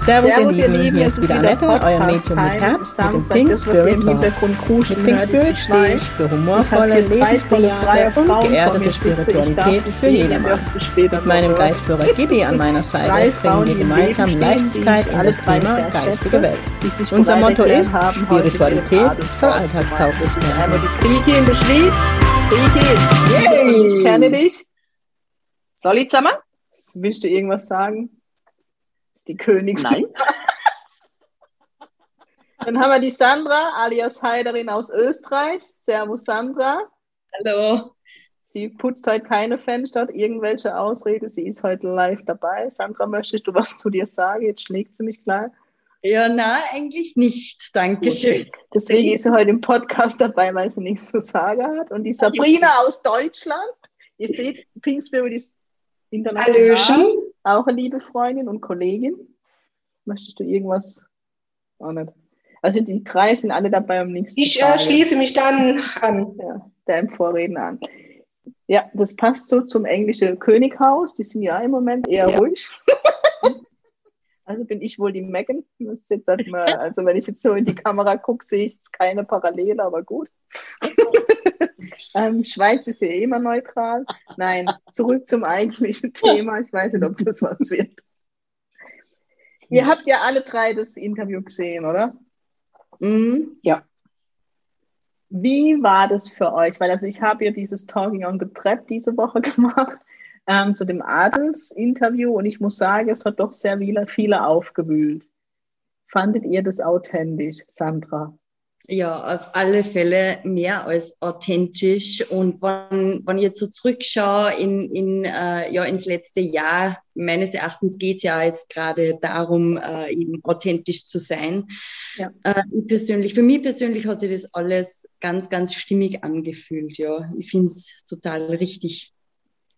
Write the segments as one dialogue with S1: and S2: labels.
S1: Servus, Servus ihr Lieben, hier ist wieder Annette, euer Mädchen mit Herz, mit dem Pink Spirit Talk. Mit Pink Spirit stehe ich für humorvolle, lebensbejahende und geerdete Spiritualität für jedermann. Mit meinem Geistführer Gibi an meiner Seite bringen wir gemeinsam Leichtigkeit in das Thema geistige Welt. Unser Motto ist, Spiritualität soll alltagstauglich
S2: in der Schweiz, Kriege, ich kenne dich. Soll ich zusammen? Willst du irgendwas sagen? Die Königin.
S1: Nein.
S2: Dann haben wir die Sandra, alias Heiderin aus Österreich. Servus Sandra.
S3: Hallo.
S2: Sie putzt heute keine Fenster, hat irgendwelche Ausrede. Sie ist heute live dabei. Sandra, möchtest du was zu dir sagen? Jetzt schlägt sie mich klar.
S3: Ja, na, eigentlich nicht. Dankeschön. Okay.
S2: Deswegen ist sie heute im Podcast dabei, weil sie nichts zu sagen hat. Und die Sabrina aus Deutschland. Ihr seht, Pink Spirit ist international. Hallöchen. Auch eine liebe Freundin und Kollegin. Möchtest du irgendwas? Auch nicht. Also die drei sind alle dabei am nächsten
S3: Ich äh, schließe mich dann an.
S2: Ja, deinem Vorredner an. Ja, das passt so zum englischen Könighaus. Die sind ja im Moment eher ja. ruhig. also bin ich wohl die Megan. Das jetzt halt mal, also wenn ich jetzt so in die Kamera gucke, sehe ich jetzt keine Parallele, aber gut. Ähm, Schweiz ist ja eh immer neutral. Nein, zurück zum eigentlichen Thema. Ich weiß nicht, ob das was wird. Ihr habt ja alle drei das Interview gesehen, oder?
S3: Mhm. Ja.
S2: Wie war das für euch? Weil also ich habe ja dieses Talking on the Trap diese Woche gemacht ähm, zu dem Adels-Interview und ich muss sagen, es hat doch sehr viele, viele aufgewühlt. Fandet ihr das authentisch, Sandra?
S3: Ja, auf alle Fälle mehr als authentisch. Und wenn, wenn ich jetzt so zurückschaue in, in, äh, ja, ins letzte Jahr, meines Erachtens geht es ja jetzt gerade darum, äh, eben authentisch zu sein. Ja. Äh, persönlich, für mich persönlich hat sich das alles ganz, ganz stimmig angefühlt. Ja, ich finde es total richtig.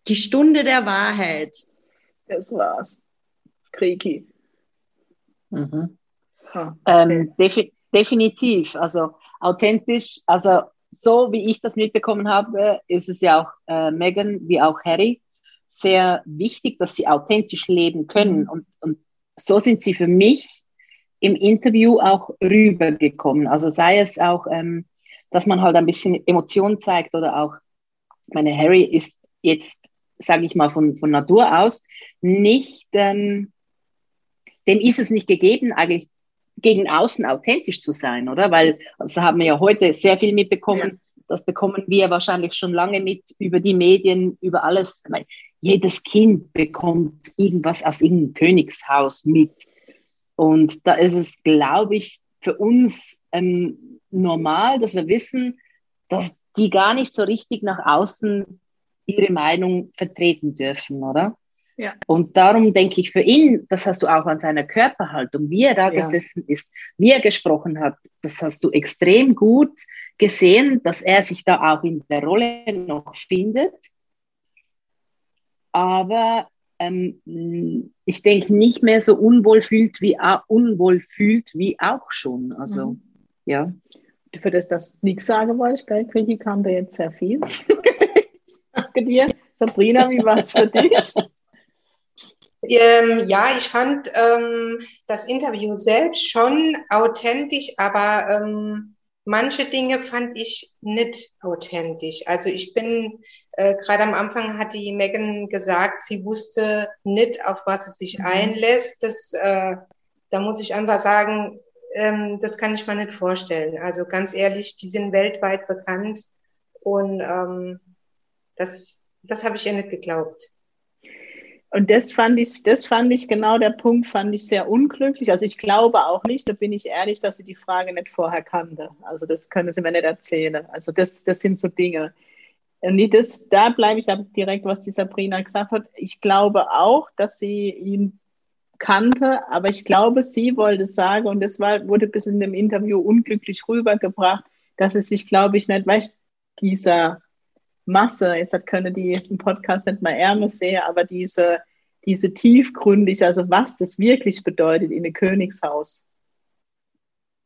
S3: Die Stunde der Wahrheit.
S2: Das war's. Kriki.
S1: Mhm. Ah, okay. ähm, Definitiv, also authentisch, also so wie ich das mitbekommen habe, ist es ja auch äh, Megan wie auch Harry sehr wichtig, dass sie authentisch leben können. Und, und so sind sie für mich im Interview auch rübergekommen. Also sei es auch, ähm, dass man halt ein bisschen Emotionen zeigt oder auch, meine Harry ist jetzt, sage ich mal, von, von Natur aus nicht, ähm, dem ist es nicht gegeben, eigentlich gegen außen authentisch zu sein, oder? Weil, das haben wir ja heute sehr viel mitbekommen. Ja. Das bekommen wir wahrscheinlich schon lange mit über die Medien, über alles. Meine, jedes Kind bekommt irgendwas aus irgendeinem Königshaus mit. Und da ist es, glaube ich, für uns ähm, normal, dass wir wissen, dass die gar nicht so richtig nach außen ihre Meinung vertreten dürfen, oder? Ja. Und darum denke ich für ihn, das hast du auch an seiner Körperhaltung, wie er da ja. gesessen ist, wie er gesprochen hat, das hast du extrem gut gesehen, dass er sich da auch in der Rolle noch findet. Aber ähm, ich denke nicht mehr so unwohl fühlt wie, unwohl fühlt wie auch schon. Also, mhm. ja.
S2: Für das, dass nichts sagen wollte, gell, Quickie kam da jetzt sehr viel. Danke dir. Sabrina, wie war es für dich?
S4: Ähm, ja, ich fand ähm, das Interview selbst schon authentisch, aber ähm, manche Dinge fand ich nicht authentisch. Also ich bin, äh, gerade am Anfang hat die Megan gesagt, sie wusste nicht, auf was es sich mhm. einlässt. Das, äh, da muss ich einfach sagen, ähm, das kann ich mir nicht vorstellen. Also ganz ehrlich, die sind weltweit bekannt und ähm, das, das habe ich ihr nicht geglaubt.
S2: Und das fand ich, das fand ich genau der Punkt, fand ich sehr unglücklich. Also ich glaube auch nicht, da bin ich ehrlich, dass sie die Frage nicht vorher kannte. Also das können sie mir nicht erzählen. Also das, das sind so Dinge. Und das, da bleibe ich direkt, was die Sabrina gesagt hat. Ich glaube auch, dass sie ihn kannte, aber ich glaube, sie wollte sagen, und das war, wurde bis in dem Interview unglücklich rübergebracht, dass es sich, glaube ich, nicht, weißt dieser Masse, jetzt hat können die im Podcast nicht mal Ärmel sehen, aber diese, diese tiefgründig, also was das wirklich bedeutet in ein Königshaus.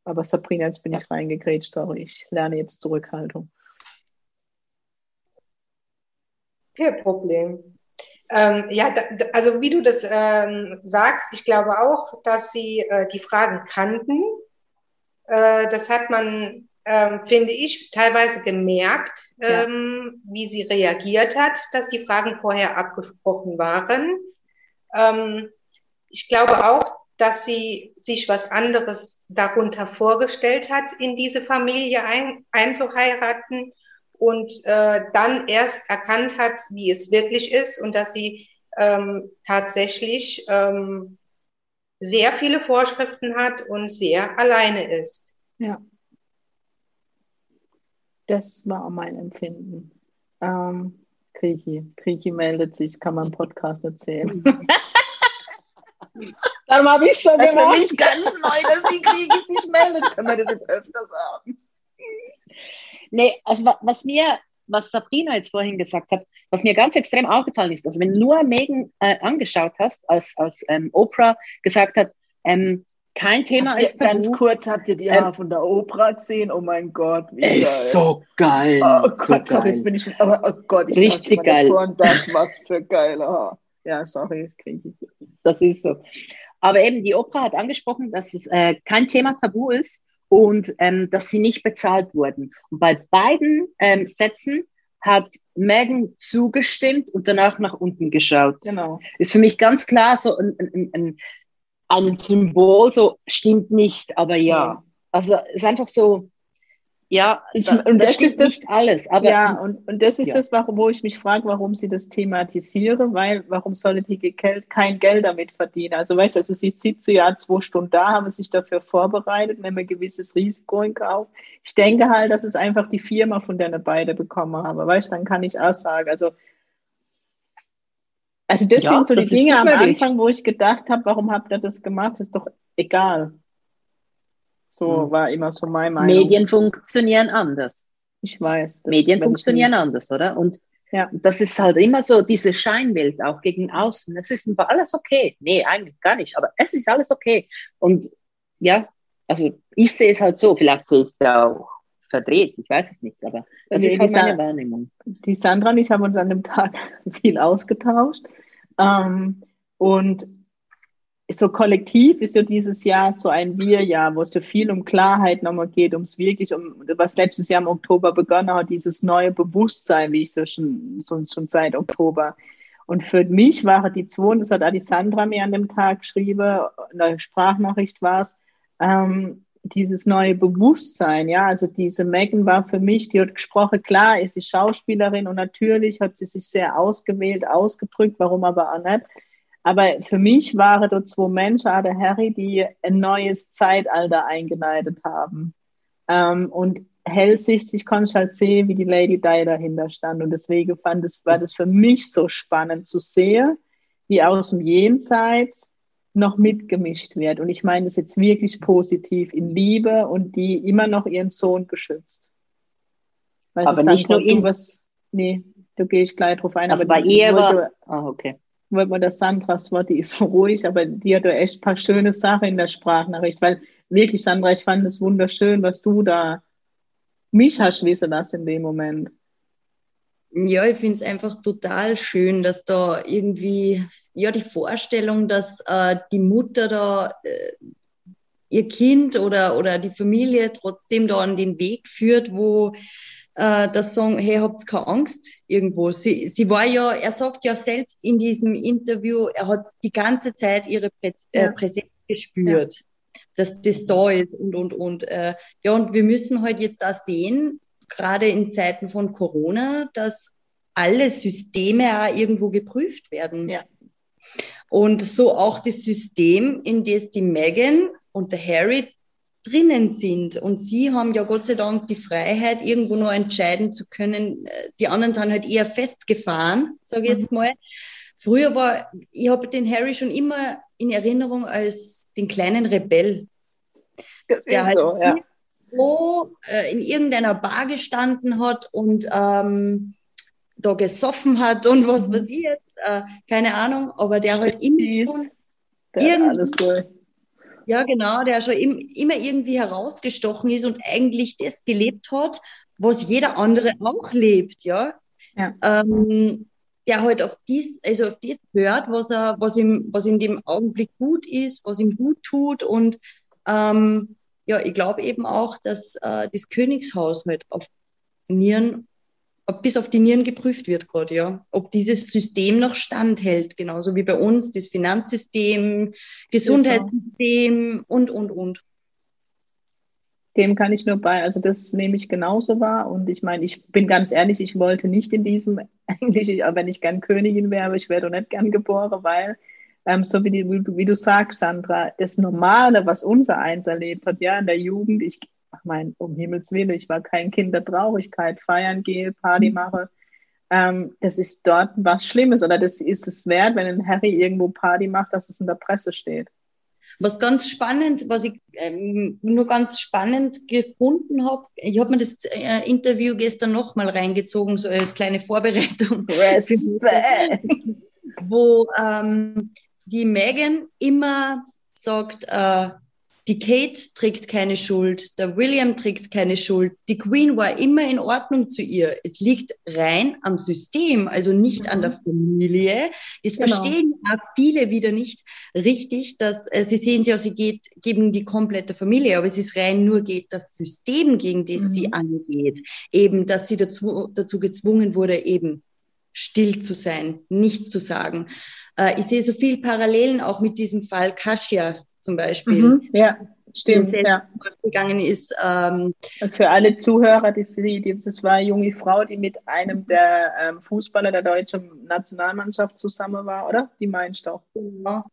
S2: Aber Sabrina, jetzt bin ich reingegrätscht, sorry, ich lerne jetzt Zurückhaltung.
S4: Kein Problem. Ähm, ja, da, also wie du das ähm, sagst, ich glaube auch, dass sie äh, die Fragen kannten. Äh, das hat man, ähm, finde ich, teilweise gemerkt, ähm, ja. wie sie reagiert hat, dass die Fragen vorher abgesprochen waren. Ähm, ich glaube auch, dass sie sich was anderes darunter vorgestellt hat, in diese Familie ein, einzuheiraten und äh, dann erst erkannt hat, wie es wirklich ist und dass sie ähm, tatsächlich ähm, sehr viele Vorschriften hat und sehr alleine ist.
S2: Ja. Das war mein Empfinden. Ähm, Kriki. Kriki meldet sich, kann man im Podcast erzählen.
S1: Darum habe ich schon
S2: das gemacht. Das ist für mich ganz neu, dass die Kriki sich meldet. Können wir das jetzt öfters haben?
S1: Nee, also was mir, was Sabrina jetzt vorhin gesagt hat, was mir ganz extrem aufgefallen ist, also wenn du nur Megan äh, angeschaut hast, als, als ähm, Oprah gesagt hat, ähm, kein Thema
S2: habt ist Ganz kurz, habt ihr die ähm, von der Oprah gesehen? Oh mein Gott,
S1: wie geil. Ist so geil.
S2: Oh Gott, so sorry, geil. jetzt bin ich, aber oh Gott, ich
S1: Richtig geil.
S2: Und das, was für geil. Oh. Ja, sorry, kriege ich.
S1: Das ist so. Aber eben, die Oprah hat angesprochen, dass es äh, kein Thema tabu ist und ähm, dass sie nicht bezahlt wurden. Und bei beiden ähm, Sätzen hat Megan zugestimmt und danach nach unten geschaut.
S2: Genau.
S1: Ist für mich ganz klar so ein, ein, ein, ein Symbol, so stimmt nicht, aber ja. Also es ist einfach so, ja,
S2: ich, und das, das ist das,
S1: nicht alles. Aber,
S2: ja, und, und das ist ja. das, wo ich mich frage, warum sie das thematisieren, weil warum sollte die Geld, kein Geld damit verdienen? Also weißt du, also sie sitzt ja zwei Stunden da, haben sich dafür vorbereitet, nehmen ein gewisses Risiko in Kauf. Ich denke halt, dass es einfach die Firma, von der beide bekommen haben. Weißt du, dann kann ich auch sagen, also also das ja, sind so die Dinge am Anfang, wo ich gedacht habe, warum habt ihr das gemacht? Ist doch egal. So hm. war immer so mein Meinung.
S1: Medien funktionieren anders.
S2: Ich weiß.
S1: Medien funktionieren anders, oder? Und ja. das ist halt immer so diese Scheinwelt auch gegen außen. Es ist alles okay. Nee, eigentlich gar nicht, aber es ist alles okay. Und ja, also ich sehe es halt so, vielleicht sehe ich es ja auch verdreht, ich weiß es nicht, aber das nee, ist halt meine Wahrnehmung.
S2: Die Sandra und ich haben uns an dem Tag viel ausgetauscht. Ähm, und so kollektiv ist ja dieses Jahr so ein Wir-Jahr, wo es so viel um Klarheit nochmal geht, ums wirklich, um was letztes Jahr im Oktober begonnen hat, dieses neue Bewusstsein, wie ich so schon, so, schon seit Oktober. Und für mich waren die zwei, das hat Alessandra mir an dem Tag geschrieben, eine Sprachnachricht war es, ähm, dieses neue Bewusstsein, ja, also diese Megan war für mich, die hat gesprochen, klar, ist sie Schauspielerin und natürlich hat sie sich sehr ausgewählt, ausgedrückt, warum aber auch nicht. Aber für mich waren dort zwei Menschen, der Harry, die ein neues Zeitalter eingeleitet haben. Ähm, und hellsichtig konnte ich halt sehen, wie die Lady Di dahinter stand. Und deswegen fand es, war das für mich so spannend zu sehen, wie aus dem Jenseits noch mitgemischt wird. Und ich meine das jetzt wirklich positiv in Liebe und die immer noch ihren Sohn beschützt.
S1: Weil aber nicht nur ihn. Was,
S2: nee, da gehe ich gleich drauf ein.
S1: Also aber bei ihr war, ah, okay
S2: weil man das Sandras war, die ist so ruhig, aber die hat da echt ein paar schöne Sachen in der Sprachnachricht, weil wirklich, Sandra, ich fand es wunderschön, was du da mich hast wissen lassen in dem Moment.
S3: Ja, ich finde es einfach total schön, dass da irgendwie, ja, die Vorstellung, dass äh, die Mutter da äh, ihr Kind oder, oder die Familie trotzdem da an den Weg führt, wo äh, das sagen, hey, habt keine Angst irgendwo. Sie, sie war ja, er sagt ja selbst in diesem Interview, er hat die ganze Zeit ihre Prä äh, ja. Präsenz gespürt, ja. dass das da ist und, und, und. Äh, ja, und wir müssen halt jetzt da sehen, gerade in Zeiten von Corona, dass alle Systeme auch irgendwo geprüft werden.
S2: Ja.
S3: Und so auch das System, in das die Megan und der Harry drinnen sind. Und sie haben ja Gott sei Dank die Freiheit, irgendwo noch entscheiden zu können. Die anderen sind halt eher festgefahren, sage ich jetzt mhm. mal. Früher war, ich habe den Harry schon immer in Erinnerung als den kleinen Rebell.
S2: Das der halt so, ja.
S3: Wo, äh, in irgendeiner Bar gestanden hat und ähm, da gesoffen hat und was mhm. weiß ich jetzt, äh, keine Ahnung, aber der halt immer
S2: alles durch
S3: ja, genau, der schon im, immer irgendwie herausgestochen ist und eigentlich das gelebt hat, was jeder andere auch lebt, ja.
S2: ja.
S3: Ähm, der halt auf dies, also auf das hört, was er, was ihm, was in dem Augenblick gut ist, was ihm gut tut und ähm, ja, ich glaube eben auch, dass äh, das Königshaus halt auf Nieren, bis auf die Nieren geprüft wird gerade, ja. Ob dieses System noch standhält, genauso wie bei uns, das Finanzsystem, Gesundheitssystem und, und, und.
S2: Dem kann ich nur bei, also das nehme ich genauso wahr. Und ich meine, ich bin ganz ehrlich, ich wollte nicht in diesem, eigentlich, wenn ich gern Königin wäre, ich wäre doch nicht gern geboren, weil ähm, so wie, die, wie, wie, du sagst, Sandra, das Normale, was unser Eins erlebt hat, ja, in der Jugend, ich meine, um Himmels Willen, ich war kein Kind der Traurigkeit, feiern gehe, Party mhm. mache, ähm, das ist dort was Schlimmes oder das ist es wert, wenn ein Harry irgendwo Party macht, dass es in der Presse steht.
S3: Was ganz spannend, was ich ähm, nur ganz spannend gefunden habe, ich habe mir das äh, Interview gestern nochmal reingezogen, so als kleine Vorbereitung. wo ähm, die Megan immer sagt, äh, die Kate trägt keine Schuld, der William trägt keine Schuld, die Queen war immer in Ordnung zu ihr. Es liegt rein am System, also nicht an der mhm. Familie. Das genau. verstehen auch viele wieder nicht richtig, dass äh, sie sehen sie auch, sie geht gegen die komplette Familie, aber es ist rein nur geht das System, gegen das mhm. sie angeht. Eben, dass sie dazu, dazu gezwungen wurde, eben still zu sein, nichts zu sagen. Äh, ich sehe so viel Parallelen auch mit diesem Fall Kasia zum Beispiel. Mhm,
S2: ja, stimmt. Ja.
S3: Gegangen ist. Ähm,
S2: für alle Zuhörer, die sieht, das war eine junge Frau, die mit einem der ähm, Fußballer der deutschen Nationalmannschaft zusammen war, oder? Die meinst du auch. Genau.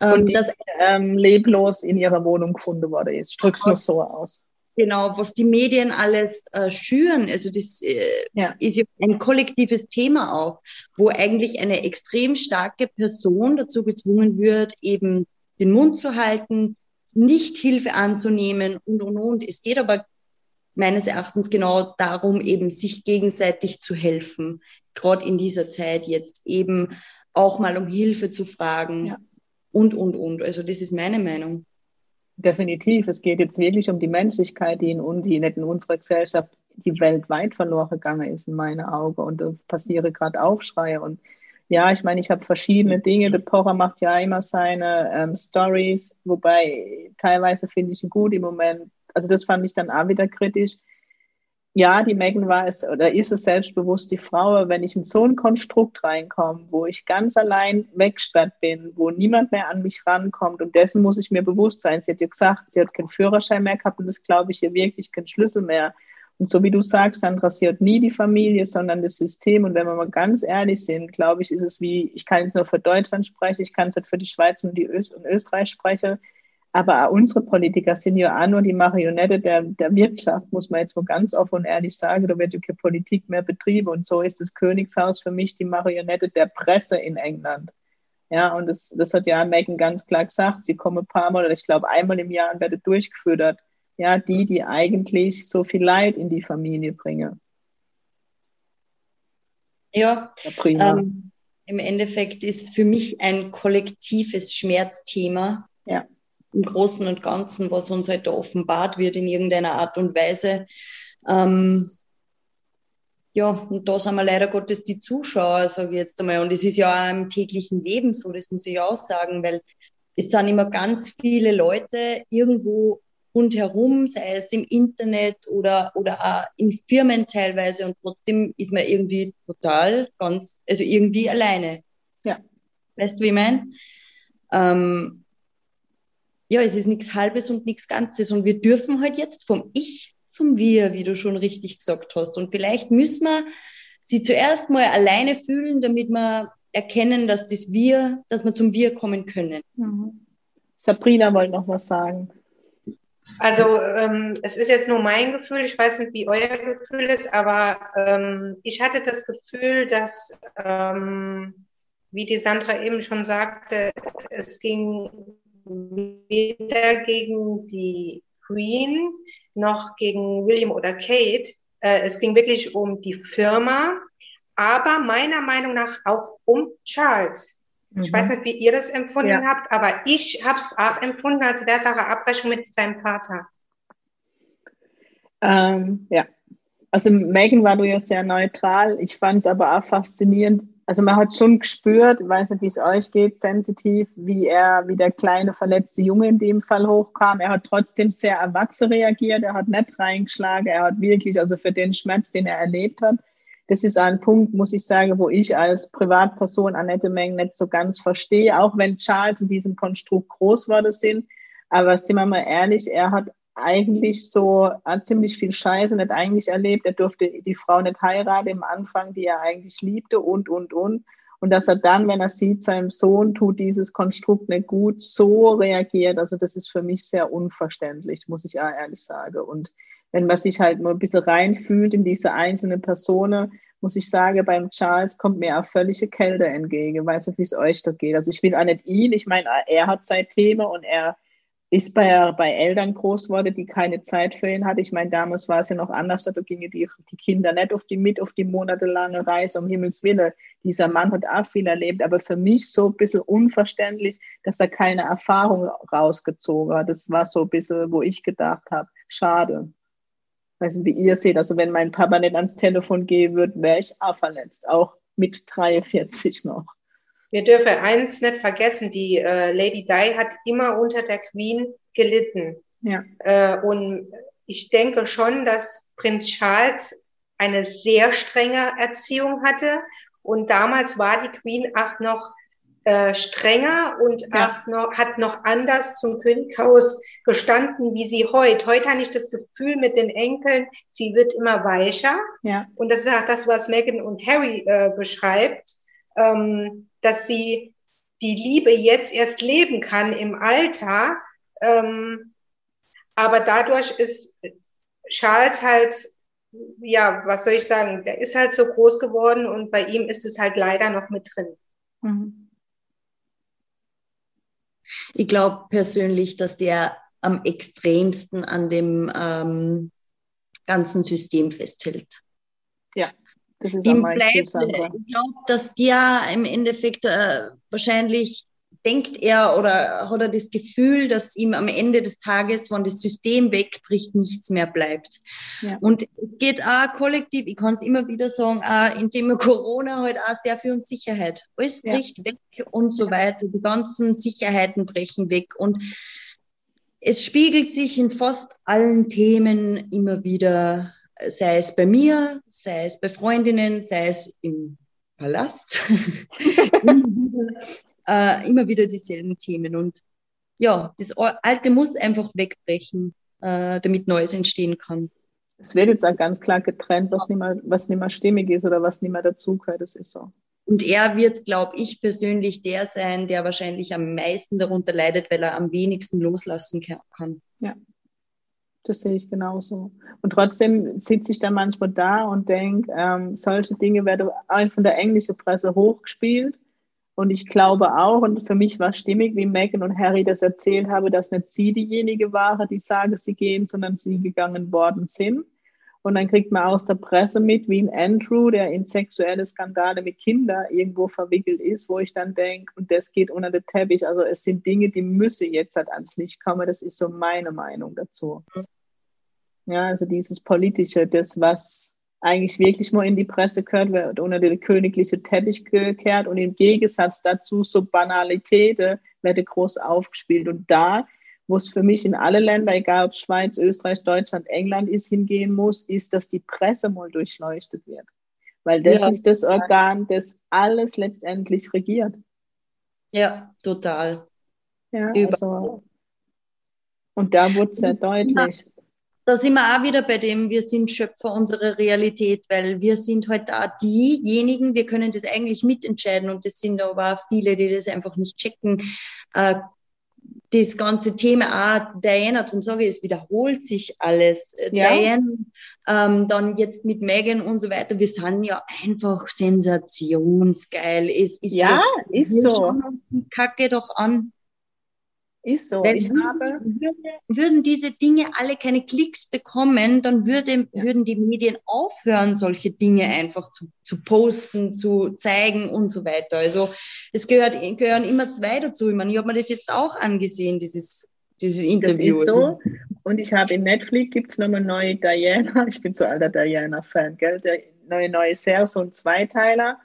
S2: Und ähm, die das, ähm, leblos in ihrer Wohnung gefunden wurde. Ich drück's nur so aus.
S3: Genau, was die Medien alles äh, schüren, also das äh, ja. ist ja ein kollektives Thema auch, wo eigentlich eine extrem starke Person dazu gezwungen wird, eben den Mund zu halten, nicht Hilfe anzunehmen und, und, und. Es geht aber meines Erachtens genau darum, eben sich gegenseitig zu helfen, gerade in dieser Zeit jetzt eben auch mal um Hilfe zu fragen ja. und, und, und. Also das ist meine Meinung.
S2: Definitiv. Es geht jetzt wirklich um die Menschlichkeit, die in, die nicht in unserer Gesellschaft, die weltweit verloren gegangen ist, in meinen Augen. Und da passieren gerade Aufschreie. Und ja, ich meine, ich habe verschiedene Dinge. Der Pocher macht ja immer seine ähm, Stories, wobei teilweise finde ich ihn gut im Moment. Also das fand ich dann auch wieder kritisch ja, die Megan war es oder ist es selbstbewusst die Frau, wenn ich in so ein Konstrukt reinkomme, wo ich ganz allein weggesperrt bin, wo niemand mehr an mich rankommt und dessen muss ich mir bewusst sein. Sie hat ja gesagt, sie hat keinen Führerschein mehr gehabt und das glaube ich ihr wirklich keinen Schlüssel mehr. Und so wie du sagst, Sandra, sie hat nie die Familie, sondern das System. Und wenn wir mal ganz ehrlich sind, glaube ich, ist es wie, ich kann es nur für Deutschland sprechen, ich kann es nicht für die Schweiz und die Öst und Österreich sprechen. Aber unsere Politiker sind ja auch nur die Marionette der, der Wirtschaft, muss man jetzt mal ganz offen und ehrlich sagen. Da wird ja keine Politik mehr betrieben. Und so ist das Königshaus für mich die Marionette der Presse in England. Ja, und das, das hat ja Megan ganz klar gesagt. Sie kommen ein paar Mal, oder ich glaube einmal im Jahr und werden durchgeführt. Ja, die, die eigentlich so viel Leid in die Familie bringen.
S3: Ja, ja ähm, im Endeffekt ist für mich ein kollektives Schmerzthema.
S2: Ja
S3: im Großen und Ganzen, was uns halt da offenbart wird in irgendeiner Art und Weise. Ähm, ja, und da sind wir leider Gottes die Zuschauer, sage ich jetzt einmal. Und es ist ja auch im täglichen Leben so, das muss ich auch sagen, weil es sind immer ganz viele Leute irgendwo rundherum, sei es im Internet oder, oder auch in Firmen teilweise. Und trotzdem ist man irgendwie total ganz, also irgendwie alleine.
S2: Ja.
S3: Weißt du, wie ich meine? Ähm, ja, es ist nichts Halbes und nichts Ganzes. Und wir dürfen halt jetzt vom Ich zum Wir, wie du schon richtig gesagt hast. Und vielleicht müssen wir sie zuerst mal alleine fühlen, damit wir erkennen, dass das Wir, dass wir zum Wir kommen können. Mhm.
S2: Sabrina wollte noch was sagen.
S4: Also ähm, es ist jetzt nur mein Gefühl, ich weiß nicht, wie euer Gefühl ist, aber ähm, ich hatte das Gefühl, dass, ähm, wie die Sandra eben schon sagte, es ging weder gegen die Queen noch gegen William oder Kate. Äh, es ging wirklich um die Firma, aber meiner Meinung nach auch um Charles. Mhm. Ich weiß nicht, wie ihr das empfunden ja. habt, aber ich habe es auch empfunden, als wäre es auch eine Abrechnung mit seinem Vater.
S2: Ähm, ja, also Megan war du ja sehr neutral. Ich fand es aber auch faszinierend, also man hat schon gespürt, weiß nicht, wie es euch geht, sensitiv, wie er, wie der kleine verletzte Junge in dem Fall hochkam. Er hat trotzdem sehr erwachsen reagiert, er hat nicht reingeschlagen, er hat wirklich, also für den Schmerz, den er erlebt hat, das ist ein Punkt, muss ich sagen, wo ich als Privatperson Annette Meng nicht so ganz verstehe, auch wenn Charles in diesem Konstrukt groß wurde sind. Aber sind wir mal ehrlich, er hat eigentlich so hat ziemlich viel Scheiße nicht eigentlich erlebt. Er durfte die Frau nicht heiraten im Anfang, die er eigentlich liebte und, und, und. Und dass er dann, wenn er sieht, seinem Sohn tut dieses Konstrukt nicht gut, so reagiert. Also das ist für mich sehr unverständlich, muss ich ehrlich sagen. Und wenn man sich halt nur ein bisschen reinfühlt in diese einzelne Person, muss ich sagen, beim Charles kommt mir auch völlige Kälte entgegen. Weiß nicht, wie es euch da geht. Also ich will auch nicht ihn. Ich meine, er hat sein Thema und er ist bei, bei Eltern groß geworden, die keine Zeit für ihn hatte. Ich meine, damals war es ja noch anders, da gingen die, die Kinder nicht auf die mit auf die monatelange Reise, um Himmels Willen. Dieser Mann hat auch viel erlebt, aber für mich so ein bisschen unverständlich, dass er keine Erfahrung rausgezogen hat. Das war so ein bisschen, wo ich gedacht habe, schade. weiß nicht, wie ihr seht, also wenn mein Papa nicht ans Telefon gehen würde, wäre ich auch verletzt, auch mit 43 noch.
S4: Wir dürfen eins nicht vergessen, die äh, Lady Di hat immer unter der Queen gelitten. Ja. Äh, und ich denke schon, dass Prinz Charles eine sehr strenge Erziehung hatte. Und damals war die Queen auch noch äh, strenger und ja. auch noch, hat noch anders zum Könighaus gestanden, wie sie heute. Heute habe ich das Gefühl mit den Enkeln, sie wird immer weicher. Ja. Und das ist auch das, was Meghan und Harry äh, beschreibt. Ähm, dass sie die Liebe jetzt erst leben kann im Alter. Ähm, aber dadurch ist Charles halt, ja, was soll ich sagen, der ist halt so groß geworden und bei ihm ist es halt leider noch mit drin. Mhm.
S3: Ich glaube persönlich, dass der am extremsten an dem ähm, ganzen System festhält.
S2: Ja,
S3: das ist ihm bleibt, ich glaube, dass der im Endeffekt äh, wahrscheinlich denkt er oder hat er das Gefühl, dass ihm am Ende des Tages, wenn das System wegbricht, nichts mehr bleibt. Ja. Und es geht auch kollektiv, ich kann es immer wieder sagen, auch in dem Corona halt auch sehr viel um Sicherheit. Alles bricht ja. weg und so weiter. Die ganzen Sicherheiten brechen weg. Und es spiegelt sich in fast allen Themen immer wieder sei es bei mir, sei es bei Freundinnen, sei es im Palast, immer, wieder, äh, immer, wieder, dieselben Themen. Und ja, das Alte muss einfach wegbrechen, äh, damit Neues entstehen kann.
S2: Es wird jetzt auch ganz klar getrennt, was nicht mehr, was nicht mehr stimmig ist oder was nicht mehr dazugehört. Das ist so.
S3: Und er wird, glaube ich, persönlich der sein, der wahrscheinlich am meisten darunter leidet, weil er am wenigsten loslassen kann.
S2: Ja, das sehe ich genauso. Und trotzdem sitze ich da manchmal da und denke, ähm, solche Dinge werden von der englischen Presse hochgespielt. Und ich glaube auch, und für mich war stimmig, wie Megan und Harry das erzählt haben, dass nicht sie diejenige waren, die sagen, sie gehen, sondern sie gegangen worden sind. Und dann kriegt man aus der Presse mit, wie ein Andrew, der in sexuelle Skandale mit Kindern irgendwo verwickelt ist, wo ich dann denke, und das geht unter den Teppich. Also es sind Dinge, die müssen jetzt halt ans Licht kommen. Das ist so meine Meinung dazu. Ja, also dieses Politische, das, was eigentlich wirklich nur in die Presse gehört, wird unter den königlichen Teppich gekehrt und im Gegensatz dazu so Banalitäten werden groß aufgespielt. Und da wo es für mich in alle Länder, egal ob Schweiz, Österreich, Deutschland, England ist, hingehen muss, ist, dass die Presse mal durchleuchtet wird. Weil das ja. ist das Organ, das alles letztendlich regiert.
S3: Ja, total.
S2: Ja, also, und da wurde es sehr deutlich.
S3: Da sind wir auch wieder bei dem, wir sind Schöpfer unserer Realität, weil wir sind halt da diejenigen, wir können das eigentlich mitentscheiden und das sind aber auch viele, die das einfach nicht checken. Äh, das ganze Thema auch Diana, darum sage ich, es wiederholt sich alles. Äh, ja. Diana, ähm, dann jetzt mit Megan und so weiter, wir sind ja einfach sensationsgeil. Es ist
S2: ja, ist so.
S3: Kacke doch an.
S2: Ist so.
S3: Weil ich habe würden diese Dinge alle keine Klicks bekommen, dann würde, ja. würden die Medien aufhören, solche Dinge einfach zu, zu posten, zu zeigen und so weiter. Also es gehört, gehören immer zwei dazu. Ich meine, ich habe mir das jetzt auch angesehen, dieses, dieses Interview.
S2: Das ist so. Und ich habe in Netflix gibt es nochmal neue Diana. Ich bin so alter Diana-Fan, gell? Der neue, neue Serie, so ein Zweiteiler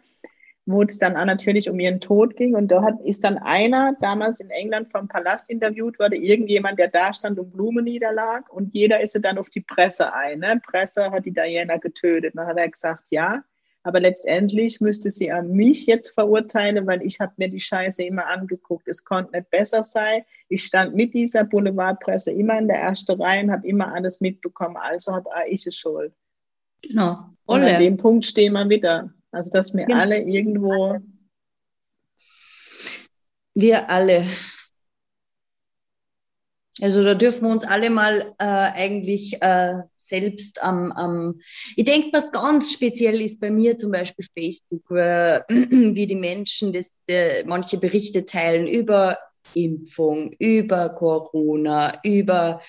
S2: wo es dann natürlich um ihren Tod ging. Und da hat, ist dann einer damals in England vom Palast interviewt worden, irgendjemand, der da stand und Blumen niederlag. Und jeder ist dann auf die Presse ein. Ne? Presse hat die Diana getötet. Dann hat er gesagt, ja. Aber letztendlich müsste sie an mich jetzt verurteilen, weil ich habe mir die Scheiße immer angeguckt. Es konnte nicht besser sein. Ich stand mit dieser Boulevardpresse immer in der ersten Reihe und habe immer alles mitbekommen. Also habe ich es schuld.
S3: Genau.
S2: Und an dem Punkt stehen wir wieder. Also, dass wir genau. alle irgendwo.
S3: Wir alle. Also da dürfen wir uns alle mal äh, eigentlich äh, selbst am, am ich denke, was ganz speziell ist bei mir zum Beispiel Facebook, äh, wie die Menschen das, äh, manche Berichte teilen über Impfung, über Corona, über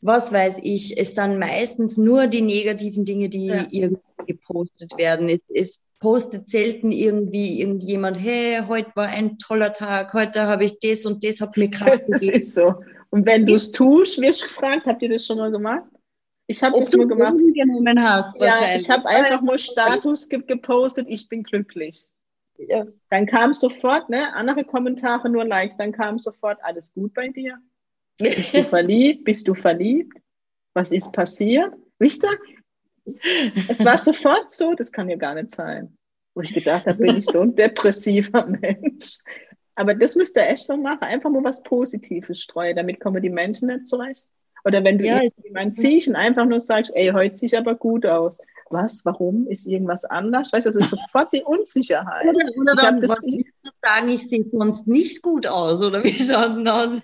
S3: was weiß ich. Es sind meistens nur die negativen Dinge, die ja. irgendwie gepostet werden. Es, es postet selten irgendwie irgendjemand, hey, heute war ein toller Tag, heute habe ich das und das, hat mir Kraft
S2: gegeben. Das ist so. Und wenn du es tust, wirst du gefragt, habt ihr das schon mal gemacht? Ich habe das nur gemacht.
S3: Genommen hast,
S2: ja, ich habe einfach nur Status ge gepostet, ich bin glücklich. Ja. Dann kam sofort, ne, andere Kommentare, nur Likes, dann kam sofort, alles gut bei dir? Bist du verliebt? Bist du verliebt? Was ist passiert? Wisst ihr, es war sofort so, das kann ja gar nicht sein. Wo ich gedacht habe, bin ich so ein depressiver Mensch. Aber das müsst ihr echt noch machen. Einfach nur was Positives streuen, damit kommen die Menschen nicht zurecht. Oder wenn du ja. jemanden siehst und einfach nur sagst, ey, heute sieht aber gut aus. Was? Warum? Ist irgendwas anders? Weißt du, das ist sofort die Unsicherheit. Oder,
S3: oder ich dann, das, ich sagen, ich sehe sonst nicht gut aus, oder wie schaut es aus?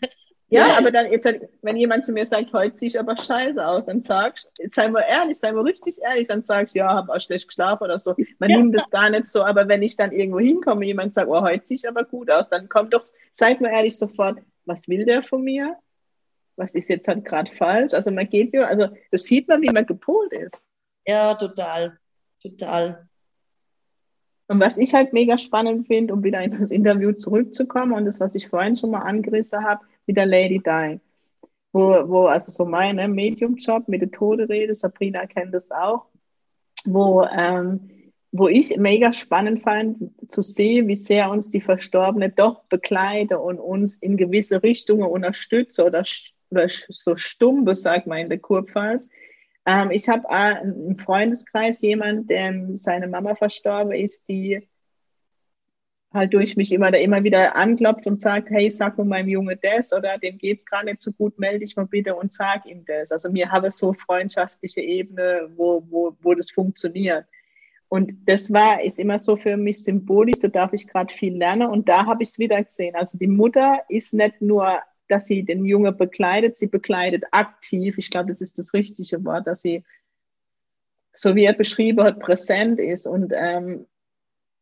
S2: Ja, aber dann, jetzt, wenn jemand zu mir sagt, heute sehe ich aber scheiße aus, dann sagst du, sei mal ehrlich, sei mal richtig ehrlich, dann sagst du, ja, habe auch schlecht geschlafen oder so. Man ja. nimmt das gar nicht so, aber wenn ich dann irgendwo hinkomme, jemand sagt, oh, heute sehe ich aber gut aus, dann kommt doch, seid mal ehrlich sofort, was will der von mir? Was ist jetzt halt gerade falsch? Also man geht ja, also das sieht man, wie man gepolt ist.
S3: Ja, total, total.
S2: Und was ich halt mega spannend finde, um wieder in das Interview zurückzukommen und das, was ich vorhin schon mal angerissen habe, mit der Lady Di. Wo, wo also so mein ne, Medium-Job mit der Tode rede, Sabrina kennt das auch, wo, ähm, wo ich mega spannend fand, zu sehen, wie sehr uns die Verstorbene doch begleiten und uns in gewisse Richtungen unterstützen oder, oder so stumpfe, sagt man in der Kurpfalz. Ähm, ich habe äh, im Freundeskreis jemand, der seine Mama verstorben ist, die halt durch mich immer, immer wieder anklopft und sagt, hey, sag mal meinem Junge das oder dem geht's gerade nicht so gut, melde dich mal bitte und sag ihm das. Also mir habe so freundschaftliche Ebene, wo, wo, wo das funktioniert. Und das war, ist immer so für mich symbolisch, da darf ich gerade viel lernen und da habe ich es wieder gesehen. Also die Mutter ist nicht nur, dass sie den Junge bekleidet, sie bekleidet aktiv. Ich glaube, das ist das richtige Wort, dass sie, so wie er beschrieben hat, präsent ist und ähm,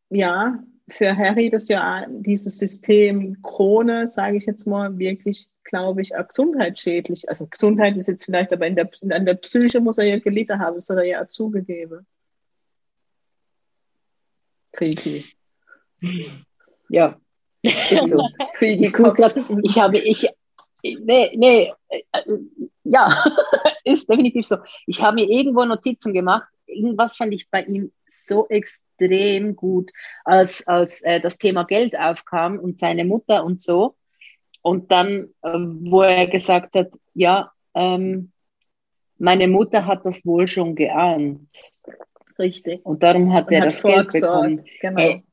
S2: ja, für Harry das ja dieses System Krone, sage ich jetzt mal, wirklich, glaube ich, auch gesundheitsschädlich. Also Gesundheit ist jetzt vielleicht, aber in der, in der Psyche muss er ja gelitten haben, das hat er ja zugegeben. Kriegi.
S1: Ja. Ist so. Kriegi ich habe, ich, nee, nee, äh, ja, ist definitiv so. Ich habe mir irgendwo Notizen gemacht. Irgendwas fand ich bei ihm so extrem gut, als, als äh, das Thema Geld aufkam und seine Mutter und so. Und dann, äh, wo er gesagt hat, ja, ähm, meine Mutter hat das wohl schon geahnt.
S2: Richtig.
S1: Und darum hat und er hat das Geld bekommen. Genau. Hey,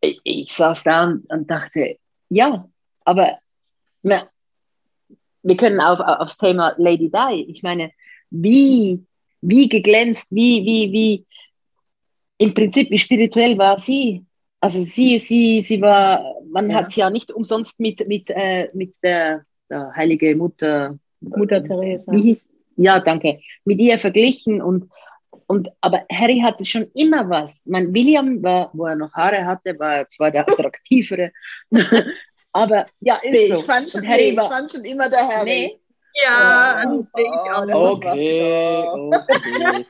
S1: ich, ich saß da und, und dachte, ja, aber na, wir können auf, aufs Thema Lady Di. Ich meine, wie, wie geglänzt, wie, wie, wie, im Prinzip, wie spirituell war sie? Also sie, sie, sie war, man ja. hat sie ja nicht umsonst mit, mit, äh, mit der, der heilige Mutter.
S2: Mutter Teresa.
S1: ja, danke. Mit ihr verglichen und, und aber Harry hatte schon immer was. Mein William war, wo er noch Haare hatte, war zwar der attraktivere, aber ja, ist nee,
S2: so. Ich fand, schon, nee, war, ich fand schon immer der Harry. Nee,
S3: ja,
S1: oh, oh, okay, okay.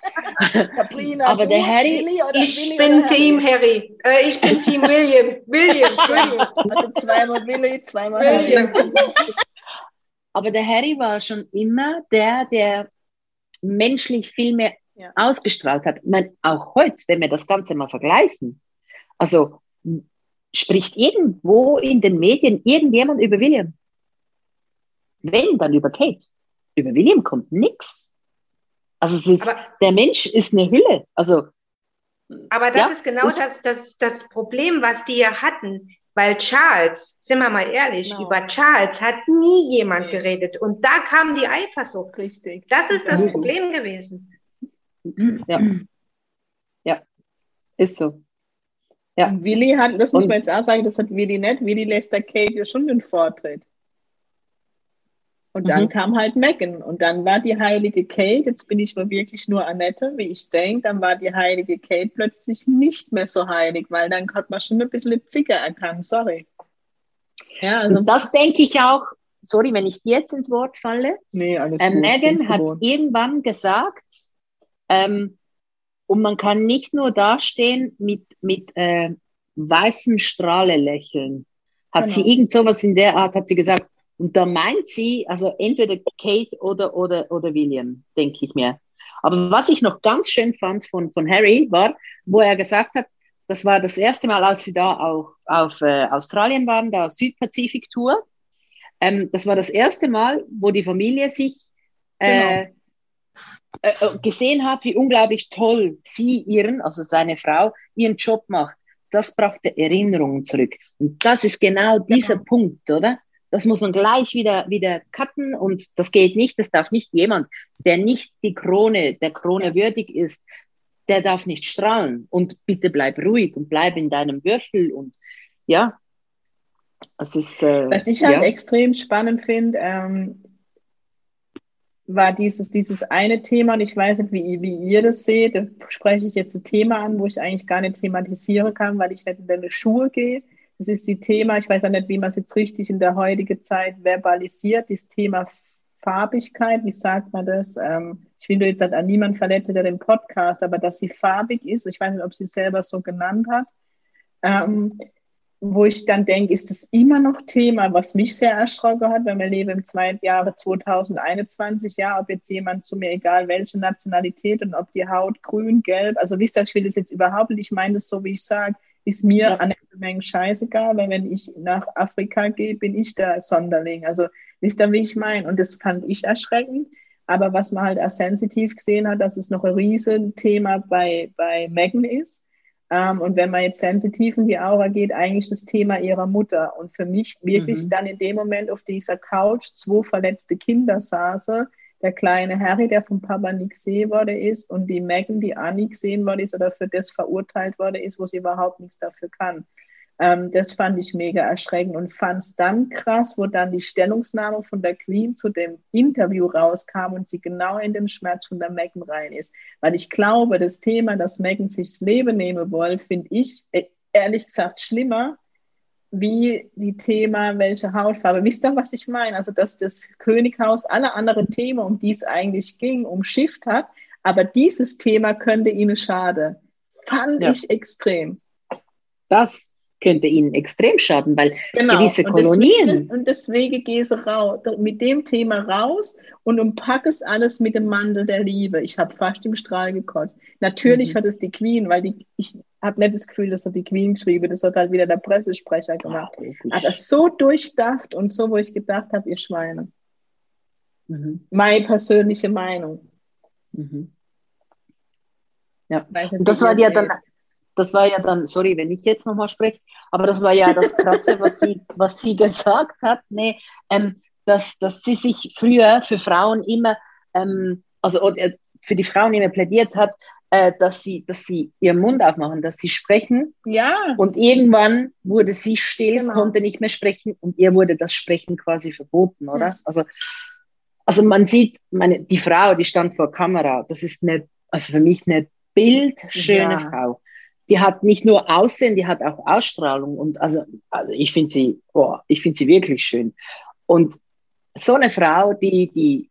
S2: Sabrina,
S1: aber der Harry,
S4: ich bin Team Harry. Äh, ich bin Team William. William, Entschuldigung.
S2: Also zweimal Willy, zweimal William. Harry.
S1: Aber der Harry war schon immer der, der menschlich viel mehr ja. ausgestrahlt hat. Ich meine, auch heute, wenn wir das Ganze mal vergleichen, Also spricht irgendwo in den Medien irgendjemand über William? Wenn, dann über Kate. Über William kommt nichts. Also ist, der Mensch ist eine Hülle. Also,
S4: aber das ja, ist genau das, das, das Problem, was die ja hatten. Weil Charles, sind wir mal ehrlich, genau. über Charles hat nie jemand geredet. Und da kam die Eifersucht. Richtig. Das ist das Problem gewesen.
S1: Ja. Ja, ist so.
S2: Ja. Und Willi hat, das muss und, man jetzt auch sagen, das hat Willi nicht. Willi lässt der Kate ja schon den Vortritt. Und dann mhm. kam halt Megan und dann war die heilige Kate, jetzt bin ich mal wirklich nur Annette, wie ich denke, dann war die heilige Kate plötzlich nicht mehr so heilig, weil dann hat man schon ein bisschen Zicker erkannt, sorry.
S1: Ja, also und das denke ich auch, sorry, wenn ich dir jetzt ins Wort falle. Nee, alles äh, Megan hat gewohnt. irgendwann gesagt, ähm, und man kann nicht nur dastehen mit, mit äh, weißen Strahle lächeln. Hat genau. sie irgend sowas in der Art, hat sie gesagt, und da meint sie, also entweder Kate oder, oder, oder William, denke ich mir. Aber was ich noch ganz schön fand von, von Harry war, wo er gesagt hat, das war das erste Mal, als sie da auch auf äh, Australien waren, da Südpazifik-Tour. Ähm, das war das erste Mal, wo die Familie sich äh, genau. Äh, äh, gesehen hat, wie unglaublich toll sie ihren, also seine Frau, ihren Job macht. Das brachte Erinnerungen zurück. Und das ist genau dieser genau. Punkt, oder? Das muss man gleich wieder, wieder cutten und das geht nicht. Das darf nicht jemand, der nicht die Krone, der Krone würdig ist, der darf nicht strahlen. Und bitte bleib ruhig und bleib in deinem Würfel und ja.
S2: Das ist, äh, Was ich halt ja. extrem spannend finde, ähm, war dieses, dieses eine Thema, und ich weiß nicht, wie, wie ihr das seht, da spreche ich jetzt ein Thema an, wo ich eigentlich gar nicht thematisieren kann, weil ich nicht in deine Schuhe gehe. Das ist die Thema, ich weiß auch nicht, wie man es jetzt richtig in der heutigen Zeit verbalisiert, das Thema Farbigkeit, wie sagt man das? Ähm, ich will jetzt halt an niemanden verletzen, der den Podcast, aber dass sie farbig ist, ich weiß nicht, ob sie es selber so genannt hat, ähm, wo ich dann denke, ist das immer noch Thema, was mich sehr erschrocken hat, weil wir leben im zweiten Jahre 2021, ja, ob jetzt jemand zu mir, egal welche Nationalität und ob die Haut grün, gelb, also wisst ihr, ich will das jetzt überhaupt nicht, ich meine das so, wie ich sage, ist mir ja. eine Menge scheißegal, weil wenn ich nach Afrika gehe, bin ich der Sonderling. Also wisst ihr, wie ich meine? Und das fand ich erschreckend. Aber was man halt als sensitiv gesehen hat, dass es noch ein Riesenthema bei, bei Megan ist. Ähm, und wenn man jetzt sensitiv in die Aura geht, eigentlich das Thema ihrer Mutter. Und für mich wirklich mhm. dann in dem Moment auf dieser Couch zwei verletzte Kinder saßen, der kleine Harry, der vom Papa nicht gesehen worden ist, und die Megan, die auch nicht gesehen worden ist oder für das verurteilt worden ist, wo sie überhaupt nichts dafür kann. Ähm, das fand ich mega erschreckend und fand es dann krass, wo dann die Stellungnahme von der Queen zu dem Interview rauskam und sie genau in den Schmerz von der Megan rein ist. Weil ich glaube, das Thema, dass Megan sich das Leben nehmen will, finde ich äh, ehrlich gesagt schlimmer, wie die Thema, welche Hautfarbe. Wisst ihr, was ich meine? Also, dass das Könighaus alle anderen Themen, um die es eigentlich ging, umschifft hat, aber dieses Thema könnte ihnen schaden. Fand ja. ich extrem.
S1: Das könnte ihnen extrem schaden, weil genau. gewisse Kolonien.
S2: Deswegen, und deswegen gehe ich raus, mit dem Thema raus und umpacke es alles mit dem Mandel der Liebe. Ich habe fast im Strahl gekotzt. Natürlich mhm. hat es die Queen, weil die, ich habe nicht das Gefühl, dass er die Queen geschrieben, das hat halt wieder der Pressesprecher gemacht. Ach, Aber so durchdacht und so, wo ich gedacht habe, ihr Schweine. Mhm. Meine persönliche Meinung.
S1: Mhm. Ja, und das war ja dann das war ja dann, sorry, wenn ich jetzt nochmal spreche, aber das war ja das Krasse, was sie, was sie gesagt hat, nee, ähm, dass, dass sie sich früher für Frauen immer, ähm, also äh, für die Frauen immer plädiert hat, äh, dass, sie, dass sie ihren Mund aufmachen, dass sie sprechen. Ja. Und irgendwann wurde sie still, genau. konnte nicht mehr sprechen und ihr wurde das Sprechen quasi verboten, oder? Ja. Also, also man sieht, meine, die Frau, die stand vor Kamera, das ist eine, also für mich eine bildschöne ja. Frau die hat nicht nur Aussehen, die hat auch Ausstrahlung. Und also, also ich finde sie, oh, ich finde sie wirklich schön. Und so eine Frau, die, die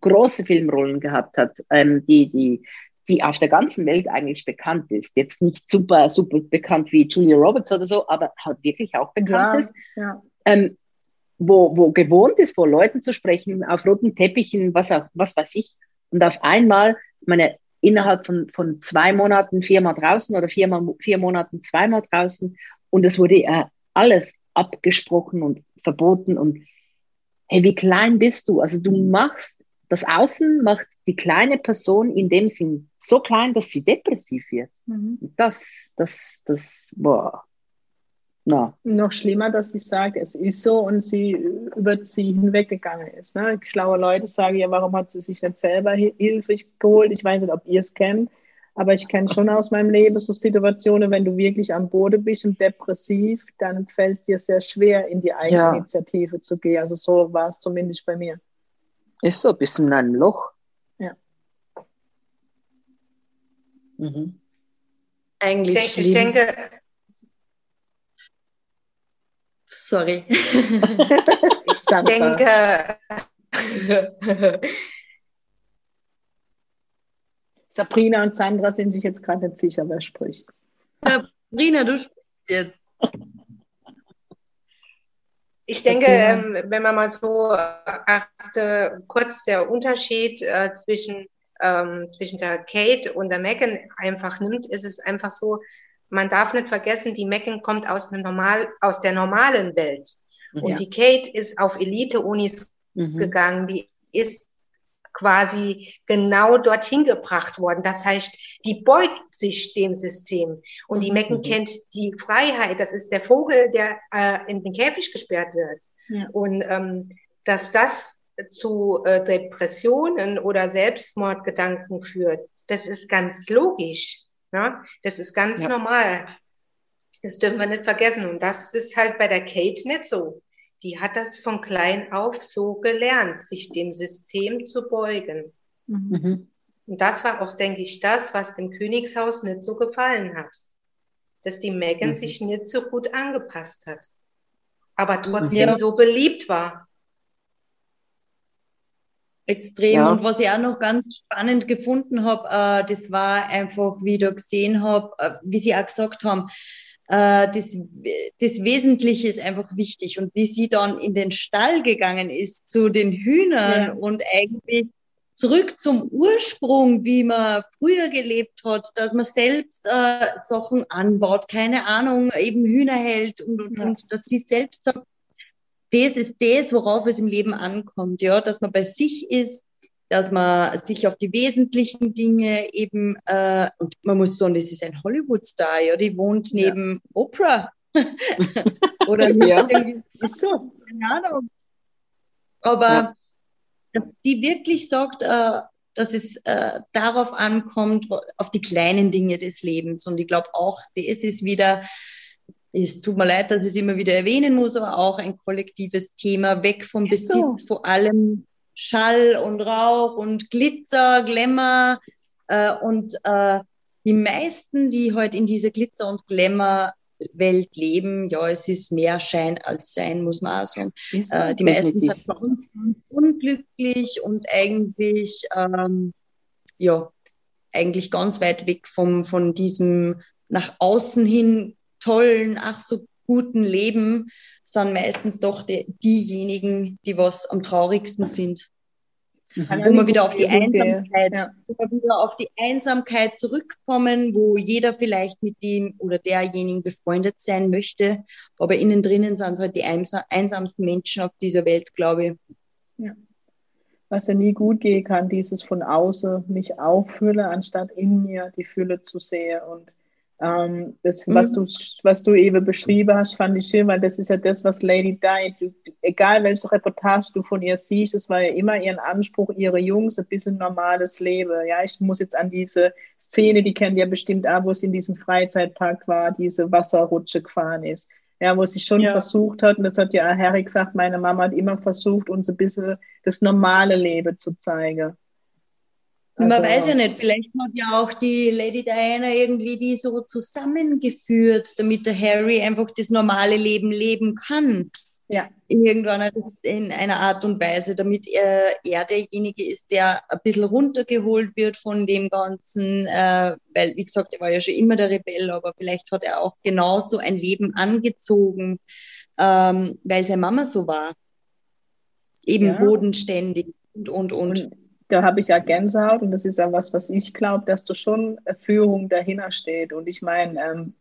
S1: große Filmrollen gehabt hat, ähm, die, die, die auf der ganzen Welt eigentlich bekannt ist. Jetzt nicht super, super bekannt wie Julia Roberts oder so, aber halt wirklich auch bekannt ja, ist. Ja. Ähm, wo, wo gewohnt ist, vor Leuten zu sprechen, auf roten Teppichen, was auch, was weiß ich. Und auf einmal, meine, innerhalb von, von zwei Monaten viermal draußen oder viermal, vier Monaten zweimal draußen und es wurde äh, alles abgesprochen und verboten und hey, wie klein bist du? Also du machst, das Außen macht die kleine Person in dem Sinn so klein, dass sie depressiv wird. Mhm. Das, das, das, boah.
S2: No. Noch schlimmer, dass sie sagt, es ist so und sie über sie hinweggegangen ist. Ne? Schlaue Leute sagen ja, warum hat sie sich nicht selber Hilfe geholt? Ich weiß nicht, ob ihr es kennt, aber ich kenne schon aus meinem Leben so Situationen, wenn du wirklich am Boden bist und depressiv, dann fällt es dir sehr schwer, in die Eigeninitiative ja. zu gehen. Also so war es zumindest bei mir.
S1: Ist so, bist du in einem Loch.
S2: Ja.
S3: Mhm. Eigentlich
S4: ich, denke, ich denke,
S3: Sorry.
S4: ich denke.
S2: Sabrina und Sandra sind sich jetzt gerade nicht sicher, wer spricht.
S3: Sabrina, du sprichst jetzt.
S4: Ich denke, ähm, wenn man mal so achte, kurz der Unterschied äh, zwischen, ähm, zwischen der Kate und der Megan einfach nimmt, ist es einfach so, man darf nicht vergessen, die Megan kommt aus, normal, aus der normalen Welt. Mhm. Und die Kate ist auf Elite-Unis mhm. gegangen, die ist quasi genau dorthin gebracht worden. Das heißt, die beugt sich dem System. Und die Mecken mhm. kennt die Freiheit. Das ist der Vogel, der äh, in den Käfig gesperrt wird. Ja. Und ähm, dass das zu äh, Depressionen oder Selbstmordgedanken führt, das ist ganz logisch. Ne? Das ist ganz ja. normal. Das dürfen wir nicht vergessen. Und das ist halt bei der Kate nicht so. Die hat das von klein auf so gelernt, sich dem System zu beugen. Mhm. Und das war auch, denke ich, das, was dem Königshaus nicht so gefallen hat. Dass die Megan mhm. sich nicht so gut angepasst hat. Aber trotzdem ja. so beliebt war
S3: extrem. Ja. Und was ich auch noch ganz spannend gefunden habe, äh, das war einfach, wie ich da gesehen habe, äh, wie Sie auch gesagt haben, äh, das, das Wesentliche ist einfach wichtig. Und wie sie dann in den Stall gegangen ist zu den Hühnern ja. und eigentlich zurück zum Ursprung, wie man früher gelebt hat, dass man selbst äh, Sachen anbaut, keine Ahnung, eben Hühner hält und, und, ja. und dass sie selbst sagt, das ist das, worauf es im Leben ankommt, ja, dass man bei sich ist, dass man sich auf die wesentlichen Dinge eben, äh, und man muss sagen, das ist ein Hollywood-Star, ja, die wohnt neben ja. Oprah. Oder ja. so, keine Ahnung. Aber ja. die wirklich sagt, äh, dass es äh, darauf ankommt, auf die kleinen Dinge des Lebens. Und ich glaube auch, das ist wieder es tut mir leid, dass ich es immer wieder erwähnen muss, aber auch ein kollektives Thema, weg vom ja, Besitz, so. vor allem Schall und Rauch und Glitzer, Glamour. Äh, und äh, die meisten, die heute in dieser Glitzer- und Glamour-Welt leben, ja, es ist mehr Schein als Sein, muss man auch sagen. Äh, die meisten sind unglücklich und eigentlich, ähm, ja, eigentlich ganz weit weg vom, von diesem nach außen hin tollen, ach so guten Leben sind meistens doch die, diejenigen, die was am traurigsten sind. Mhm. Wo wir wieder auf die Einsamkeit, ja. wo wir wieder auf die Einsamkeit zurückkommen, wo jeder vielleicht mit dem oder derjenigen befreundet sein möchte, aber innen drinnen sind es halt die einsamsten Menschen auf dieser Welt, glaube ich.
S2: Ja. Was ja nie gut gehen kann, dieses von außen mich auffülle, anstatt in mir die Fülle zu sehen und ähm, das, was, mhm. du, was du eben beschrieben hast, fand ich schön, weil das ist ja das, was Lady Di, du, egal welche Reportage du von ihr siehst, es war ja immer ihren Anspruch, ihre Jungs ein bisschen normales Leben. Ja, ich muss jetzt an diese Szene, die kennt ihr bestimmt auch, wo sie in diesem Freizeitpark war, diese Wasserrutsche gefahren ist. Ja, wo sie schon ja. versucht hat, und das hat ja Harry gesagt, meine Mama hat immer versucht, uns ein bisschen das normale Leben zu zeigen.
S3: Also, Man weiß ja nicht, vielleicht hat ja auch die Lady Diana irgendwie die so zusammengeführt, damit der Harry einfach das normale Leben leben kann.
S2: Ja.
S3: Irgendwann in einer Art und Weise, damit er, er derjenige ist, der ein bisschen runtergeholt wird von dem Ganzen, äh, weil, wie gesagt, er war ja schon immer der Rebell, aber vielleicht hat er auch genauso ein Leben angezogen, ähm, weil seine Mama so war. Eben ja. bodenständig und, und, und. und
S2: da habe ich ja Gänsehaut und das ist ja was, was ich glaube, dass da schon Führung dahinter steht. Und ich meine, ähm,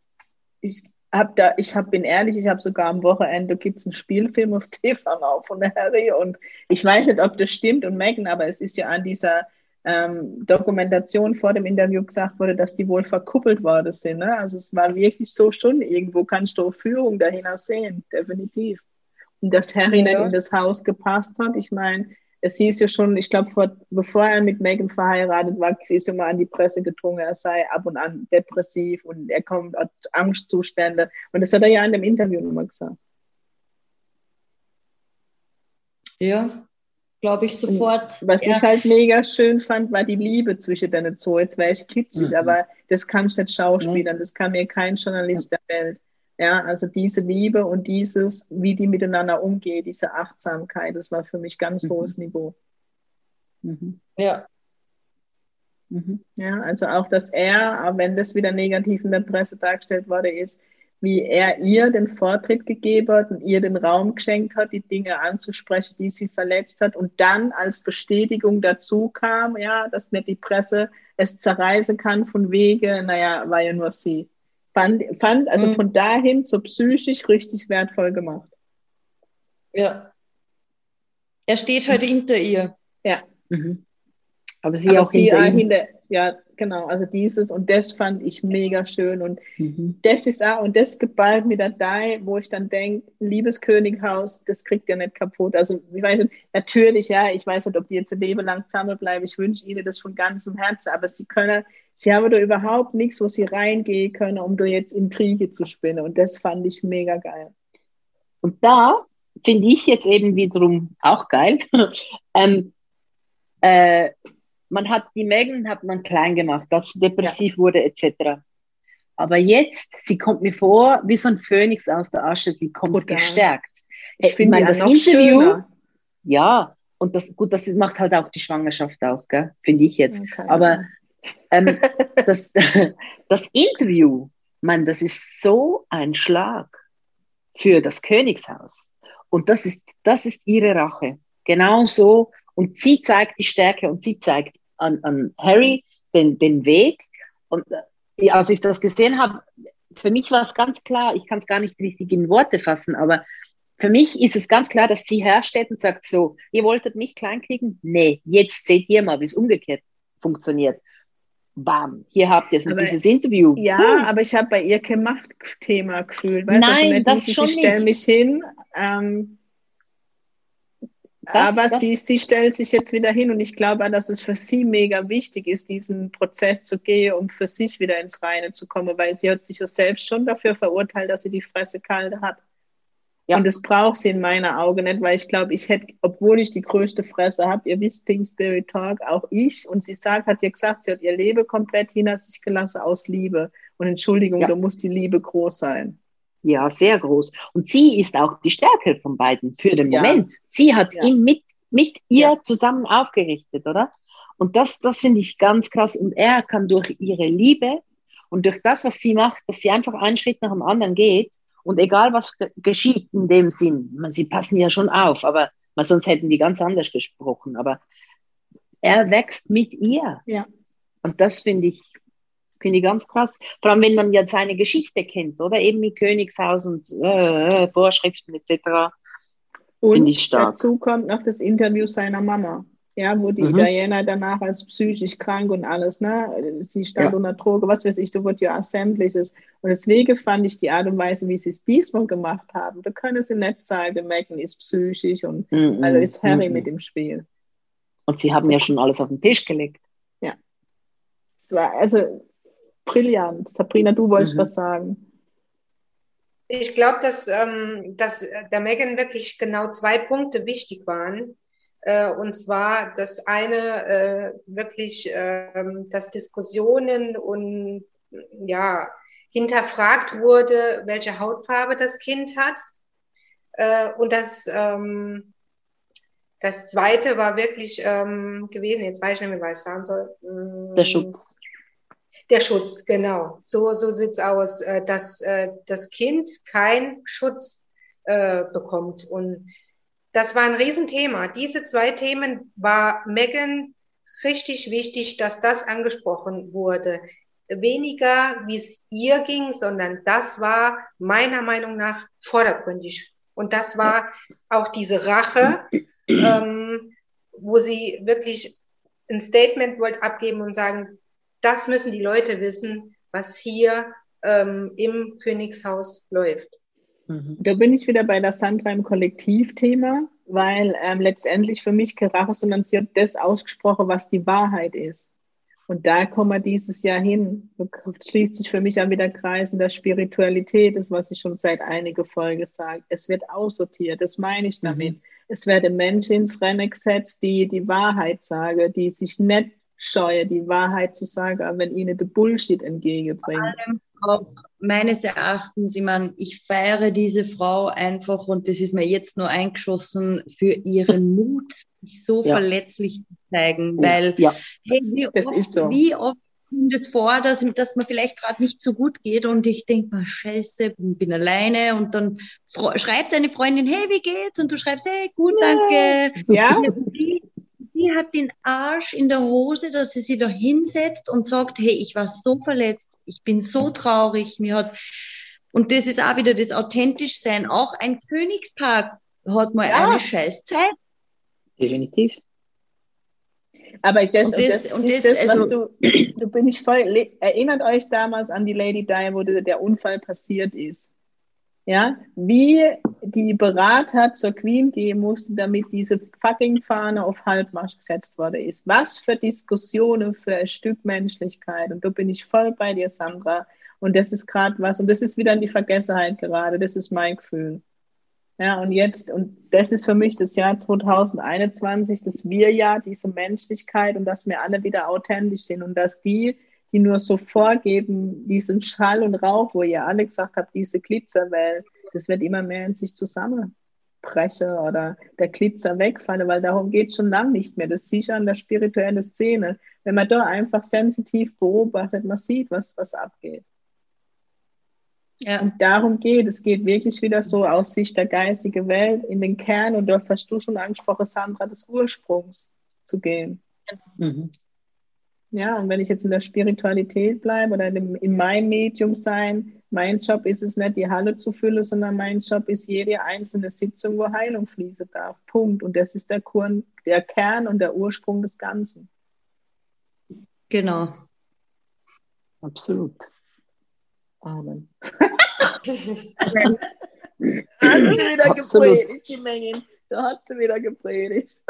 S2: ich habe da, ich hab, bin ehrlich, ich habe sogar am Wochenende gibt es einen Spielfilm auf TV von der Harry und ich weiß nicht, ob das stimmt und Megan, aber es ist ja an dieser ähm, Dokumentation vor dem Interview gesagt wurde, dass die wohl verkuppelt worden sind. Ne? Also es war wirklich so schon, irgendwo kannst du Führung dahinter sehen, definitiv. Und dass Harry ja. nicht in das Haus gepasst hat, ich meine, es hieß ja schon, ich glaube, bevor er mit Megan verheiratet war, ist immer an die Presse gedrungen, er sei ab und an depressiv und er kommt aus Angstzustände. Und das hat er ja in dem Interview nochmal gesagt.
S3: Ja, glaube ich sofort.
S2: Und was ja. ich halt mega schön fand, war die Liebe zwischen den zwei. Jetzt wäre ich kitschig, mhm. aber das kann ich nicht schauspielern. Mhm. Das kann mir kein Journalist der Welt. Ja, also diese Liebe und dieses, wie die miteinander umgehen, diese Achtsamkeit, das war für mich ganz mhm. hohes Niveau.
S3: Mhm. Ja.
S2: Mhm. Ja, also auch, dass er, auch wenn das wieder negativ in der Presse dargestellt wurde, ist, wie er ihr den Vortritt gegeben hat und ihr den Raum geschenkt hat, die Dinge anzusprechen, die sie verletzt hat und dann als Bestätigung dazu kam, ja, dass nicht die Presse es zerreißen kann von Wege, naja, war ja nur sie. Fand, fand also mhm. von dahin so psychisch richtig wertvoll gemacht.
S3: Ja. Er steht heute hinter ihr.
S2: Ja.
S1: Mhm. Aber sie
S2: Aber
S1: auch
S2: sie hinter, hinter ja, genau, also dieses und das fand ich mega schön und mhm. das ist auch, und das geballt mit der Dai, wo ich dann denke, liebes Könighaus, das kriegt ihr nicht kaputt. Also ich weiß nicht, natürlich, ja, ich weiß nicht, ob die jetzt ein Leben lang zusammenbleiben, ich wünsche ihnen das von ganzem Herzen, aber sie können, sie haben da überhaupt nichts, wo sie reingehen können, um da jetzt Intrige zu spinnen und das fand ich mega geil.
S1: Und da finde ich jetzt eben wiederum auch geil, ähm, äh, man hat die Megan hat man klein gemacht, dass sie depressiv ja. wurde etc. Aber jetzt, sie kommt mir vor wie so ein Phönix aus der Asche. Sie kommt Gut, gestärkt.
S2: Ich, ich finde das Interview. Schöner.
S1: Ja, und das gut, das macht halt auch die Schwangerschaft aus, Finde ich jetzt. Okay. Aber ähm, das, das Interview, man, das ist so ein Schlag für das Königshaus. Und das ist, das ist ihre Rache. Genau so und sie zeigt die Stärke und sie zeigt an, an Harry den, den Weg. Und äh, als ich das gesehen habe, für mich war es ganz klar, ich kann es gar nicht richtig in Worte fassen, aber für mich ist es ganz klar, dass sie hersteht und sagt so, ihr wolltet mich kleinkriegen? Nee, jetzt seht ihr mal, wie es umgekehrt funktioniert. Bam, hier habt ihr aber, dieses Interview.
S2: Ja, hm. aber ich habe bei ihr kein Machtthema gefühlt. Weißt
S1: Nein, also das schon
S2: ich stelle mich hin, ähm, das, Aber das, sie, sie stellt sich jetzt wieder hin und ich glaube, dass es für sie mega wichtig ist, diesen Prozess zu gehen, um für sich wieder ins Reine zu kommen, weil sie hat sich ja selbst schon dafür verurteilt, dass sie die Fresse kalt hat. Ja. Und das braucht sie in meiner Augen nicht, weil ich glaube, ich hätte, obwohl ich die größte Fresse habe, ihr wisst Pink Spirit Talk, auch ich, und sie sagt, hat ja gesagt, sie hat ihr Leben komplett hinter sich gelassen aus Liebe. Und Entschuldigung, ja. da muss die Liebe groß sein.
S1: Ja, sehr groß. Und sie ist auch die Stärke von beiden für den ja. Moment. Sie hat ihn mit, mit ihr zusammen aufgerichtet, oder? Und das, das finde ich ganz krass. Und er kann durch ihre Liebe und durch das, was sie macht, dass sie einfach einen Schritt nach dem anderen geht und egal was geschieht in dem Sinn, man, sie passen ja schon auf, aber man, sonst hätten die ganz anders gesprochen. Aber er wächst mit ihr.
S2: Ja.
S1: Und das finde ich Finde ich ganz krass. Vor allem, wenn man ja seine Geschichte kennt, oder? Eben mit Königshaus und äh, äh Vorschriften etc.
S2: Und dazu kommt noch das Interview seiner Mama. Ja, wo die mhm. Diana danach als psychisch krank und alles, ne? Sie stand ja. unter Droge, was weiß ich, da wird ja sämtliches. Und deswegen fand ich die Art und Weise, wie sie es diesmal gemacht haben, da können sie nicht sagen, Megan ist psychisch und mhm. also ist Harry mhm. mit im Spiel.
S1: Und sie haben ja schon alles auf den Tisch gelegt.
S2: Ja. Es war, also brillant. Sabrina, du wolltest mhm. was sagen.
S4: Ich glaube, dass, ähm, dass der Megan wirklich genau zwei Punkte wichtig waren. Äh, und zwar das eine äh, wirklich, äh, dass Diskussionen und ja, hinterfragt wurde, welche Hautfarbe das Kind hat. Äh, und das, ähm, das zweite war wirklich ähm, gewesen, jetzt weiß ich nicht mehr, was ich sagen soll.
S1: Der Schutz.
S4: Der Schutz, genau. So, so sieht's aus, äh, dass äh, das Kind keinen Schutz bekommt. Und das war ein Riesenthema. Diese zwei Themen war Megan richtig wichtig, dass das angesprochen wurde. Weniger, wie es ihr ging, sondern das war meiner Meinung nach vordergründig. Und das war auch diese Rache, ähm, wo sie wirklich ein Statement wollte abgeben und sagen, das müssen die Leute wissen, was hier ähm, im Königshaus läuft.
S2: Mhm. Da bin ich wieder bei der Sandra im Kollektivthema, weil ähm, letztendlich für mich sie hat das ausgesprochen, was die Wahrheit ist. Und da kommen wir dieses Jahr hin. Schließt sich für mich auch wieder Kreis in der Spiritualität, das, was ich schon seit einiger Folge sage. Es wird aussortiert, das meine ich damit. Mhm. Es werden Menschen ins Rennen gesetzt, die die Wahrheit sagen, die sich nicht scheuen, die Wahrheit zu sagen, wenn ihnen der Bullshit entgegenbringt. Vor allem
S3: auch meines Erachtens, ich meine, ich feiere diese Frau einfach und das ist mir jetzt nur eingeschossen für ihren Mut, sich so ja. verletzlich zu zeigen, weil
S2: ja.
S3: hey, wie, das oft, so. wie oft kommt es vor, dass, dass mir vielleicht gerade nicht so gut geht und ich denke mal, scheiße, bin alleine und dann schreibt deine Freundin, hey, wie geht's? Und du schreibst, hey, gut, danke.
S2: Ja
S3: sie hat den Arsch in der Hose, dass sie sich da hinsetzt und sagt, hey, ich war so verletzt, ich bin so traurig, mir hat, und das ist auch wieder das authentisch sein. Auch ein Königspaar hat mal ja. eine scheiß Zeit.
S1: Definitiv.
S2: Aber das, und das, und das, das also, du, du bin ich voll, erinnert euch damals an die Lady Di, wo der Unfall passiert ist ja, wie die Berater zur Queen gehen mussten, damit diese fucking Fahne auf Halbmarsch gesetzt worden ist. Was für Diskussionen für ein Stück Menschlichkeit. Und da bin ich voll bei dir, Sandra. Und das ist gerade was, und das ist wieder in die Vergessenheit gerade. Das ist mein Gefühl. Ja, und jetzt, und das ist für mich das Jahr 2021, das Wir-Jahr, diese Menschlichkeit und dass wir alle wieder authentisch sind und dass die, die nur so vorgeben, diesen Schall und Rauch, wo ihr alle gesagt habt, diese Glitzerwelt, das wird immer mehr in sich zusammenbrechen oder der Glitzer wegfallen, weil darum geht es schon lange nicht mehr. Das sicher an der spirituellen Szene. Wenn man da einfach sensitiv beobachtet, man sieht, was, was abgeht. Ja. Und darum geht es. geht wirklich wieder so aus Sicht der geistigen Welt in den Kern und das hast du schon angesprochen, Sandra, des Ursprungs zu gehen. Mhm. Ja, und wenn ich jetzt in der Spiritualität bleibe oder in, in meinem Medium sein, mein Job ist es nicht, die Halle zu füllen, sondern mein Job ist jede einzelne Sitzung, wo Heilung fließen darf. Punkt. Und das ist der, Kur der Kern und der Ursprung des Ganzen.
S3: Genau.
S1: Absolut.
S2: Amen. hat sie wieder Absolut. gepredigt, die Mengen. Da hat sie wieder gepredigt.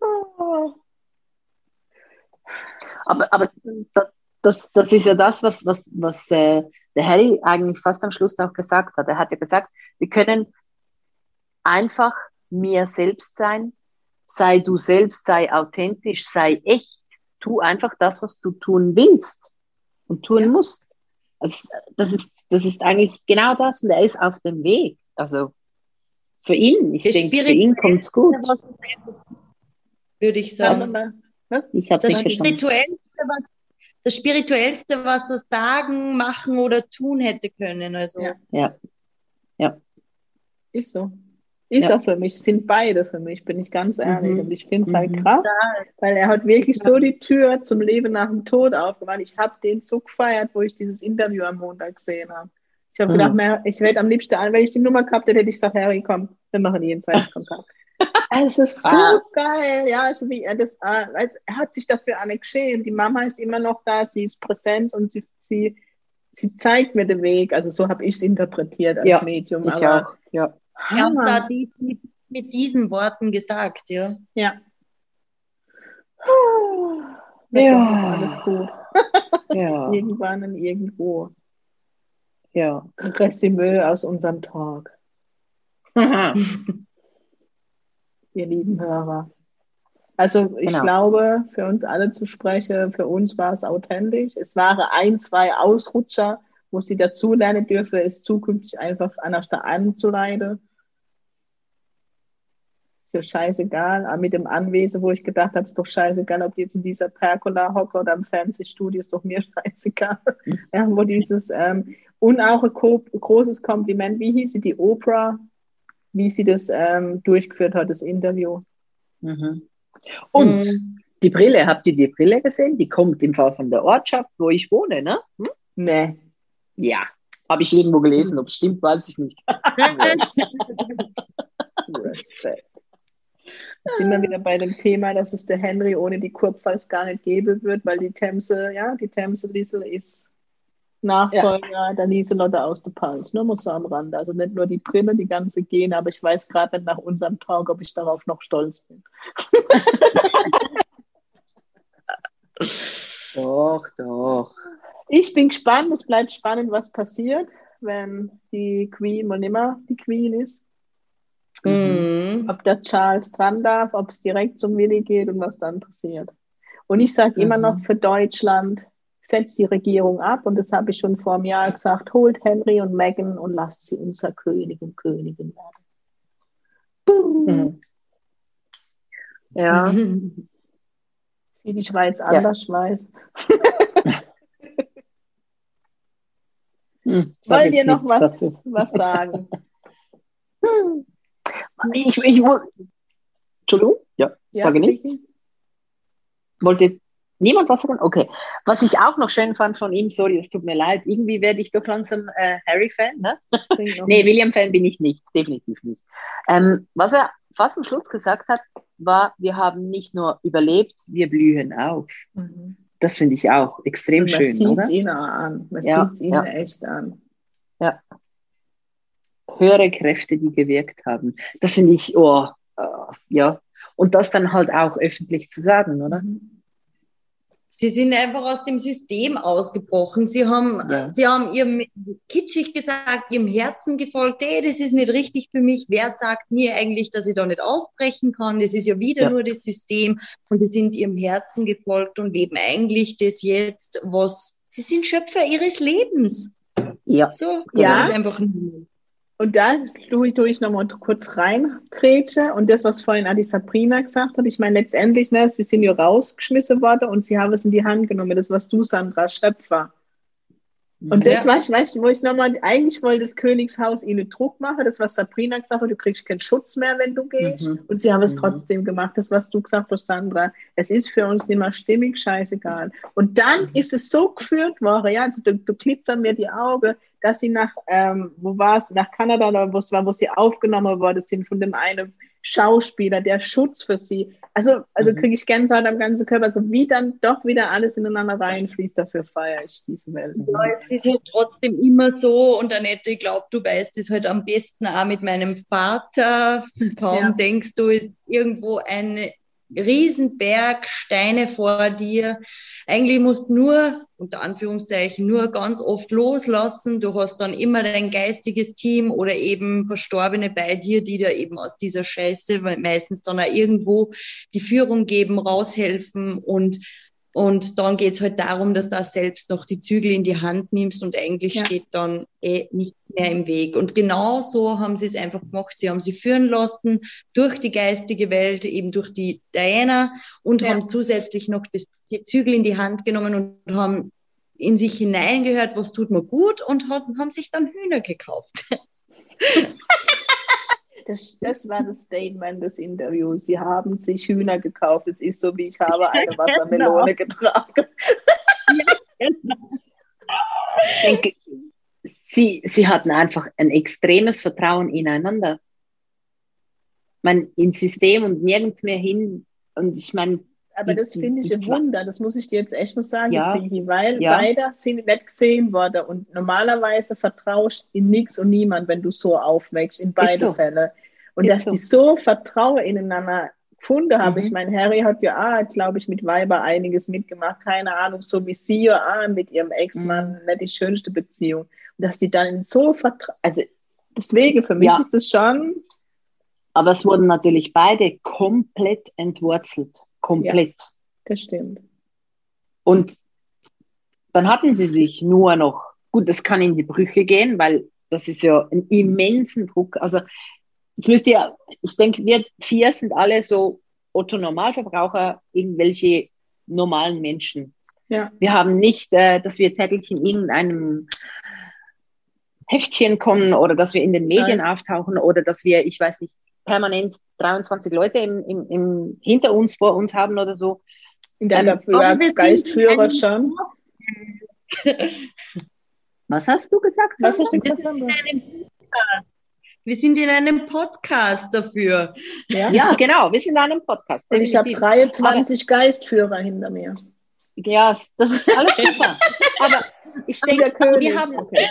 S1: oh. Aber, aber das, das ist ja das, was, was, was äh, der Harry eigentlich fast am Schluss auch gesagt hat. Er hat ja gesagt, wir können einfach mir selbst sein, sei du selbst, sei authentisch, sei echt, tu einfach das, was du tun willst und tun ja. musst. Also, das, ist, das ist eigentlich genau das und er ist auf dem Weg. Also für ihn, ich denke, für ihn kommt es gut.
S3: Würde ich sagen.
S1: Was? Ich habe
S3: es nicht verstanden. Das Spirituellste, was er sagen, machen oder tun hätte können. Also.
S1: Ja. ja. ja.
S2: Ist so. Ist ja. auch für mich, sind beide für mich, bin ich ganz ehrlich. Mhm. Und ich finde es halt mhm. krass, weil er hat wirklich so die Tür zum Leben nach dem Tod aufgemacht. Ich habe den so gefeiert, wo ich dieses Interview am Montag gesehen habe. Ich habe mhm. gedacht, mehr, ich werde am liebsten an, wenn ich die Nummer gehabt hätte, hätte ich gesagt, Harry, komm, wir machen jeden Kontakt. Es ist so ah. geil, ja, also wie er das, also er hat sich dafür alle geschämt. Die Mama ist immer noch da, sie ist präsent und sie, sie, sie zeigt mir den Weg. Also so habe ich es interpretiert als
S1: ja,
S2: Medium.
S1: Ich aber, auch, ja.
S3: Hammer. Ja, die, mit, mit diesen Worten gesagt, ja.
S2: Ja.
S1: Ja.
S2: Alles gut.
S1: Ja.
S2: Irgendwann und irgendwo.
S1: Ja.
S2: Resümee aus unserem Talk. ihr lieben Hörer. Also ich genau. glaube, für uns alle zu sprechen, für uns war es authentisch. Es waren ein, zwei Ausrutscher, wo sie dazulernen dürfen, es zukünftig einfach anders da anzuleiten. Ist ja scheißegal, aber mit dem Anwesen, wo ich gedacht habe, ist doch scheißegal, ob jetzt in dieser Pergola hocke oder im Fernsehstudio, ist doch mir scheißegal. ja, wo dieses, ähm, und auch ein großes Kompliment, wie hieß sie, die Oprah, wie sie das ähm, durchgeführt hat, das Interview.
S1: Mhm. Und mhm. die Brille, habt ihr die Brille gesehen? Die kommt im Fall von der Ortschaft, wo ich wohne, ne? Hm?
S2: Nee.
S1: Ja, habe ich irgendwo gelesen. Ob es stimmt, weiß ich nicht.
S2: Respekt. Da sind wir wieder bei dem Thema, dass es der Henry ohne die Kurpfalz gar nicht geben wird, weil die Themse, ja, die Themse Liesel ist Nachfolger ja. der Lieselotte aus der Pals. Nur muss so am Rande. Also nicht nur die Brille, die ganze Gene, aber ich weiß gerade nicht nach unserem Talk, ob ich darauf noch stolz bin.
S1: doch, doch.
S2: Ich bin gespannt, es bleibt spannend, was passiert, wenn die Queen mal nimmer die Queen ist. Mhm. Ob der Charles dran darf, ob es direkt zum Willi geht und was dann passiert. Und ich sage mhm. immer noch für Deutschland, setzt die Regierung ab und das habe ich schon vor einem Jahr gesagt, holt Henry und Meghan und lasst sie unser König und Königin werden. Mhm. Ja. Wie die Schweiz anders ja. weiß. hm, Wollt ihr noch was, was sagen?
S1: Ich, ich, Entschuldigung? Ja, ja sage nicht. Wollte niemand was sagen? Okay. Was ich auch noch schön fand von ihm, sorry, es tut mir leid, irgendwie werde ich doch langsam äh, Harry-Fan, ne? nee, William-Fan bin ich nicht, definitiv nicht. Ähm, was er fast am Schluss gesagt hat, war, wir haben nicht nur überlebt, wir blühen auf. Mhm. Das finde ich auch extrem man schön,
S2: oder? Man sieht ihn an. Man ja, sieht ihn ja. echt an.
S1: Ja höhere Kräfte, die gewirkt haben. Das finde ich, oh, uh, ja. Und das dann halt auch öffentlich zu sagen, oder?
S3: Sie sind einfach aus dem System ausgebrochen. Sie haben, ja. sie haben ihrem kitschig gesagt, ihrem Herzen gefolgt, hey, das ist nicht richtig für mich. Wer sagt mir eigentlich, dass ich da nicht ausbrechen kann? Das ist ja wieder ja. nur das System. Und sie sind ihrem Herzen gefolgt und leben eigentlich das jetzt, was, sie sind Schöpfer ihres Lebens.
S1: Ja.
S3: So, ja. das ist einfach nur.
S2: Und da tue ich, tue ich nochmal kurz rein, Gretche. Und das, was vorhin Adi Sabrina gesagt hat, ich meine, letztendlich, ne, sie sind ja rausgeschmissen worden und sie haben es in die Hand genommen. Das, was du, Sandra, Schöpfer. Und das, ja. weißt, weißt, wo ich nochmal, eigentlich wollte das Königshaus ihnen Druck machen, das, was Sabrina gesagt hat, du kriegst keinen Schutz mehr, wenn du gehst. Mhm. Und sie haben es mhm. trotzdem gemacht, das, was du gesagt hast, Sandra. Es ist für uns nicht mehr stimmig, scheißegal. Und dann mhm. ist es so geführt worden, ja, also du, du glitzern mir die Augen, dass sie nach, ähm, wo war es, nach Kanada oder wo es war, wo sie aufgenommen worden sind von dem einen Schauspieler, der Schutz für sie. Also, also mhm. kriege ich Gänsehaut am ganzen Körper. Also wie dann doch wieder alles ineinander reinfließt, dafür feiere ich diese Welt.
S3: Ja, es ist halt trotzdem immer so und Annette, ich glaube, du weißt es halt am besten auch mit meinem Vater. Kaum ja. denkst du, ist irgendwo eine Riesenberg Steine vor dir. Eigentlich musst nur, unter Anführungszeichen, nur ganz oft loslassen. Du hast dann immer dein geistiges Team oder eben Verstorbene bei dir, die da eben aus dieser Scheiße meistens dann auch irgendwo die Führung geben, raushelfen und und dann geht es halt darum, dass du selbst noch die Zügel in die Hand nimmst und eigentlich ja. steht dann eh nicht mehr im Weg. Und genau so haben sie es einfach gemacht. Sie haben sie führen lassen durch die geistige Welt, eben durch die Diana und ja. haben zusätzlich noch das, die Zügel in die Hand genommen und haben in sich hineingehört, was tut mir gut und haben, haben sich dann Hühner gekauft.
S2: Das, das war das Statement des Interviews. Sie haben sich Hühner gekauft. Es ist so, wie ich habe eine Wassermelone genau. getragen.
S1: genau. Ich denke, sie, sie hatten einfach ein extremes Vertrauen ineinander. Man ins System und nirgends mehr hin. Und ich meine,
S2: aber das finde ich ein Wunder, das muss ich dir jetzt echt mal sagen, ja. weil ja. beide sind nicht gesehen worden und normalerweise vertraust in nichts und niemand, wenn du so aufwächst, in beide so. Fälle. Und Ist dass so. die so Vertrauen ineinander gefunden haben. Mhm. Ich meine, Harry hat ja auch, glaube ich, mit Weiber einiges mitgemacht, keine Ahnung, so wie sie ja auch mit ihrem Ex-Mann mhm. nicht die schönste Beziehung. Und dass die dann so vertrauen, also deswegen, für mich ja. ist das schon.
S1: Aber es wurden natürlich beide komplett entwurzelt. Komplett. Ja,
S2: das stimmt.
S1: Und dann hatten sie sich nur noch, gut, das kann in die Brüche gehen, weil das ist ja ein immensen Druck. Also jetzt müsst ihr, ich denke, wir vier sind alle so Otto-Normalverbraucher, irgendwelche normalen Menschen. Ja. Wir haben nicht, äh, dass wir täglich in irgendeinem Heftchen kommen oder dass wir in den Medien Nein. auftauchen oder dass wir, ich weiß nicht, permanent 23 Leute im, im, im, hinter uns, vor uns haben oder so.
S2: In deiner ähm, Geistführer schon.
S1: Was hast du gesagt?
S3: Was hast du gesagt? Wir sind in einem Podcast dafür.
S1: Ja, ja genau, wir sind in einem Podcast.
S2: Und ich habe 23 Aber, Geistführer hinter mir.
S1: Ja, das ist alles super. Aber ich denke, wir haben, okay.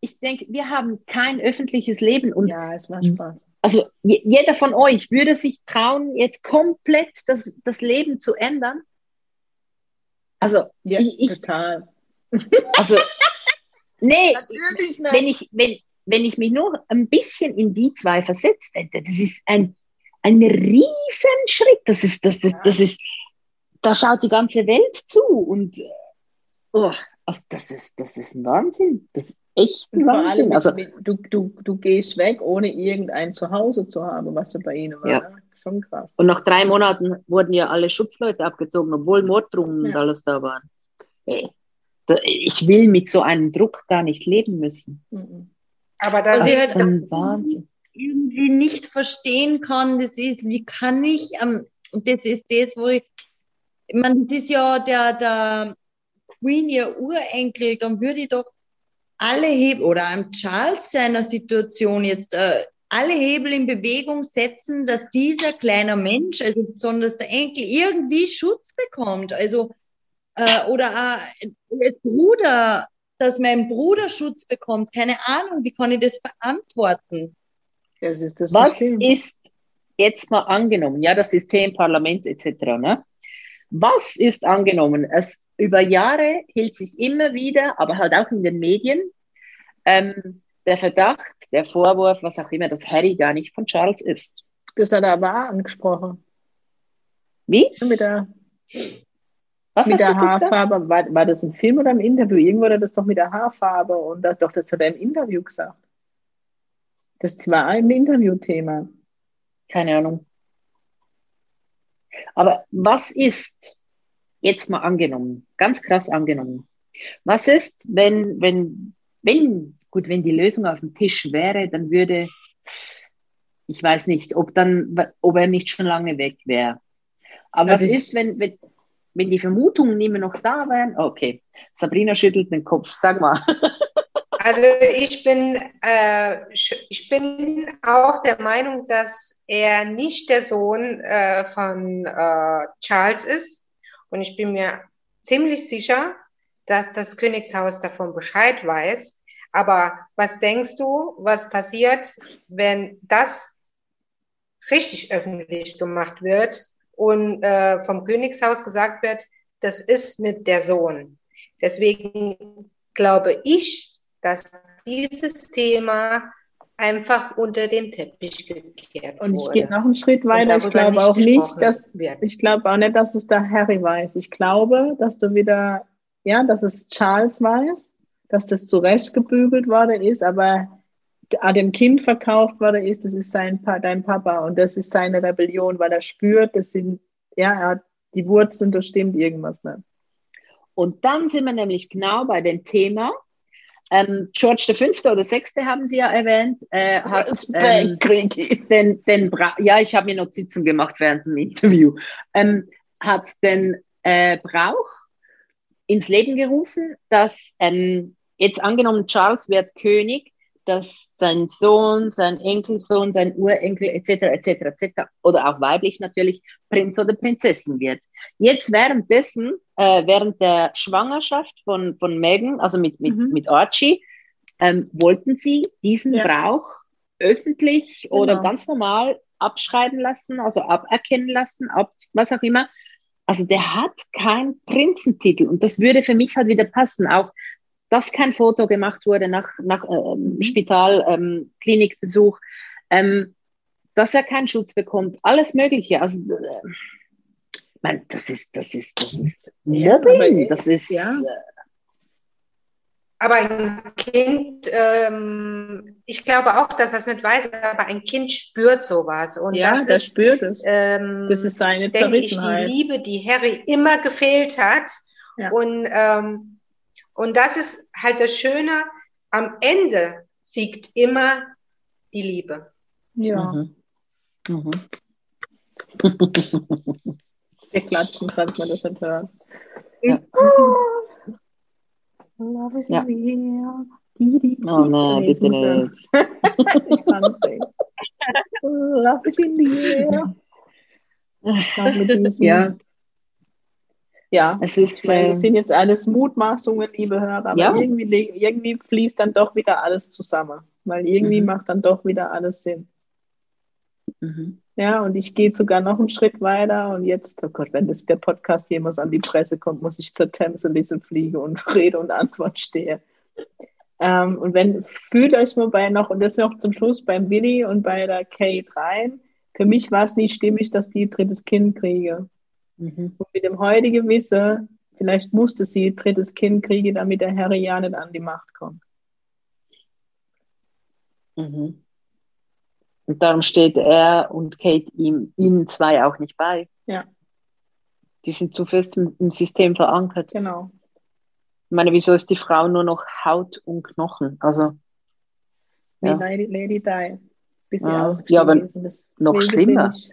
S1: Ich denke, wir haben kein öffentliches Leben. Und
S2: ja, es macht Spaß.
S1: Also jeder von euch würde sich trauen, jetzt komplett das, das Leben zu ändern. Also,
S2: ja, ich, ich, total.
S1: Also, nee, wenn ich, wenn, wenn ich mich nur ein bisschen in die zwei versetzt hätte, das ist ein, ein Riesenschritt. Das ist, das, das, das ist, da schaut die ganze Welt zu und oh, also das, ist, das ist ein Wahnsinn. Das ist echt ein Wahnsinn.
S2: Allem, also, du, du, du gehst weg, ohne irgendein Zuhause zu haben, was du bei ihnen war. Ja. Schon krass.
S1: Und nach drei Monaten wurden ja alle Schutzleute abgezogen, obwohl Morddrohungen ja. und alles da waren. Hey, ich will mit so einem Druck gar nicht leben müssen. Mhm.
S3: Aber das ist halt Wahnsinn. irgendwie nicht verstehen kann, das ist, wie kann ich, ähm, das ist das, wo ich, meine, das ist ja der, der Queen, ihr Urenkel, dann würde ich doch alle Hebel, oder am Charles seiner Situation jetzt, äh, alle Hebel in Bewegung setzen, dass dieser kleine Mensch, also besonders der Enkel, irgendwie Schutz bekommt. Also, äh, oder äh, Bruder dass mein Bruder Schutz bekommt. Keine Ahnung, wie kann ich das verantworten?
S1: Das ist das Was ist jetzt mal angenommen? Ja, das System, Parlament etc. Ne? Was ist angenommen? Es über Jahre hielt sich immer wieder, aber halt auch in den Medien, ähm, der Verdacht, der Vorwurf, was auch immer, dass Harry gar nicht von Charles ist.
S2: Das hat er aber auch angesprochen.
S1: Wie?
S2: Mit der was mit der Haarfarbe, war, war das ein Film oder im Interview? Irgendwo hat er das doch mit der Haarfarbe und das, doch, das hat er im Interview gesagt. Das war ein Interviewthema.
S1: Keine Ahnung. Aber was ist, jetzt mal angenommen, ganz krass angenommen, was ist, wenn, wenn, wenn, gut, wenn die Lösung auf dem Tisch wäre, dann würde, ich weiß nicht, ob dann, ob er nicht schon lange weg wäre. Aber also was ist, wenn, wenn, wenn die Vermutungen nicht mehr noch da wären, okay. Sabrina schüttelt den Kopf, sag mal.
S4: Also ich bin, äh, ich bin auch der Meinung, dass er nicht der Sohn äh, von äh, Charles ist. Und ich bin mir ziemlich sicher, dass das Königshaus davon Bescheid weiß. Aber was denkst du, was passiert, wenn das richtig öffentlich gemacht wird und äh, vom Königshaus gesagt wird, das ist nicht der Sohn. Deswegen glaube ich, dass dieses Thema einfach unter den Teppich gekehrt
S2: Und ich gehe noch einen Schritt weiter. Ich glaube auch nicht, dass wird. ich glaube auch nicht, dass es der Harry weiß. Ich glaube, dass du wieder, ja, dass es Charles weiß, dass das zurechtgebügelt worden ist, aber dem Kind verkauft worden ist, das ist sein pa dein Papa und das ist seine Rebellion, weil er spürt, das sind, ja, er hat die Wurzeln, da stimmt irgendwas nicht.
S1: Und dann sind wir nämlich genau bei dem Thema. Ähm, George V. oder VI. haben Sie ja erwähnt, äh, hat ähm, den, den Bra ja, ich habe mir Notizen gemacht während dem Interview, ähm, hat den äh, Brauch ins Leben gerufen, dass ähm, jetzt angenommen Charles wird König, dass sein Sohn, sein Enkelsohn, sein Urenkel etc. etc. etc. oder auch weiblich natürlich Prinz oder Prinzessin wird. Jetzt währenddessen, äh, während der Schwangerschaft von, von Megan, also mit, mit, mhm. mit Archie, ähm, wollten sie diesen ja. Brauch öffentlich genau. oder ganz normal abschreiben lassen, also aberkennen lassen, ab was auch immer. Also der hat keinen Prinzentitel und das würde für mich halt wieder passen. Auch dass kein Foto gemacht wurde nach, nach ähm, mhm. Spital, ähm, Klinikbesuch, ähm, dass er keinen Schutz bekommt, alles Mögliche. Also, äh, ich meine, das ist, das ist, das ist Mobbing, das ist. Ja. Äh,
S4: aber ein Kind, ähm, ich glaube auch, dass er es nicht weiß, aber ein Kind spürt sowas. Und
S2: ja,
S4: das,
S2: das ist, spürt es. Ähm, das ist seine
S4: denke ich, die Liebe, die Harry immer gefehlt hat. Ja. Und ähm, und das ist halt das Schöne, am Ende siegt immer die Liebe.
S2: Ja. Mhm. Mhm. Wir klatschen, falls man das nicht hört. Ja. Oh, love is ja. in the air.
S1: Oh nein, bitte nicht. ich kann es
S2: nicht. Love is in the air.
S1: Ja.
S2: Ja, es ist, meine, das äh, sind jetzt alles Mutmaßungen, liebe Hörer, aber ja. irgendwie, irgendwie fließt dann doch wieder alles zusammen, weil irgendwie mhm. macht dann doch wieder alles Sinn. Mhm. Ja, und ich gehe sogar noch einen Schritt weiter und jetzt, oh Gott, wenn das, der Podcast jemals an die Presse kommt, muss ich zur Themselisse fliegen und Rede und Antwort stehe. Ähm, und wenn, fühlt euch mal bei noch, und das noch zum Schluss beim Willi und bei der Kate rein, für mich war es nicht stimmig, dass die ein drittes Kind kriege. Mhm. Und mit dem heutigen Wissen, vielleicht musste sie ein drittes Kind kriegen, damit der Harry ja nicht an die Macht kommt.
S1: Mhm. Und darum steht er und Kate ihm, ihnen zwei auch nicht bei.
S2: Ja.
S1: Die sind zu fest im, im System verankert.
S2: Genau.
S1: Ich meine, wieso ist die Frau nur noch Haut und Knochen? Also.
S2: Wie ja. Lady, Lady Di.
S1: Bis sie ja, ja aber noch schlimmer.
S2: Ich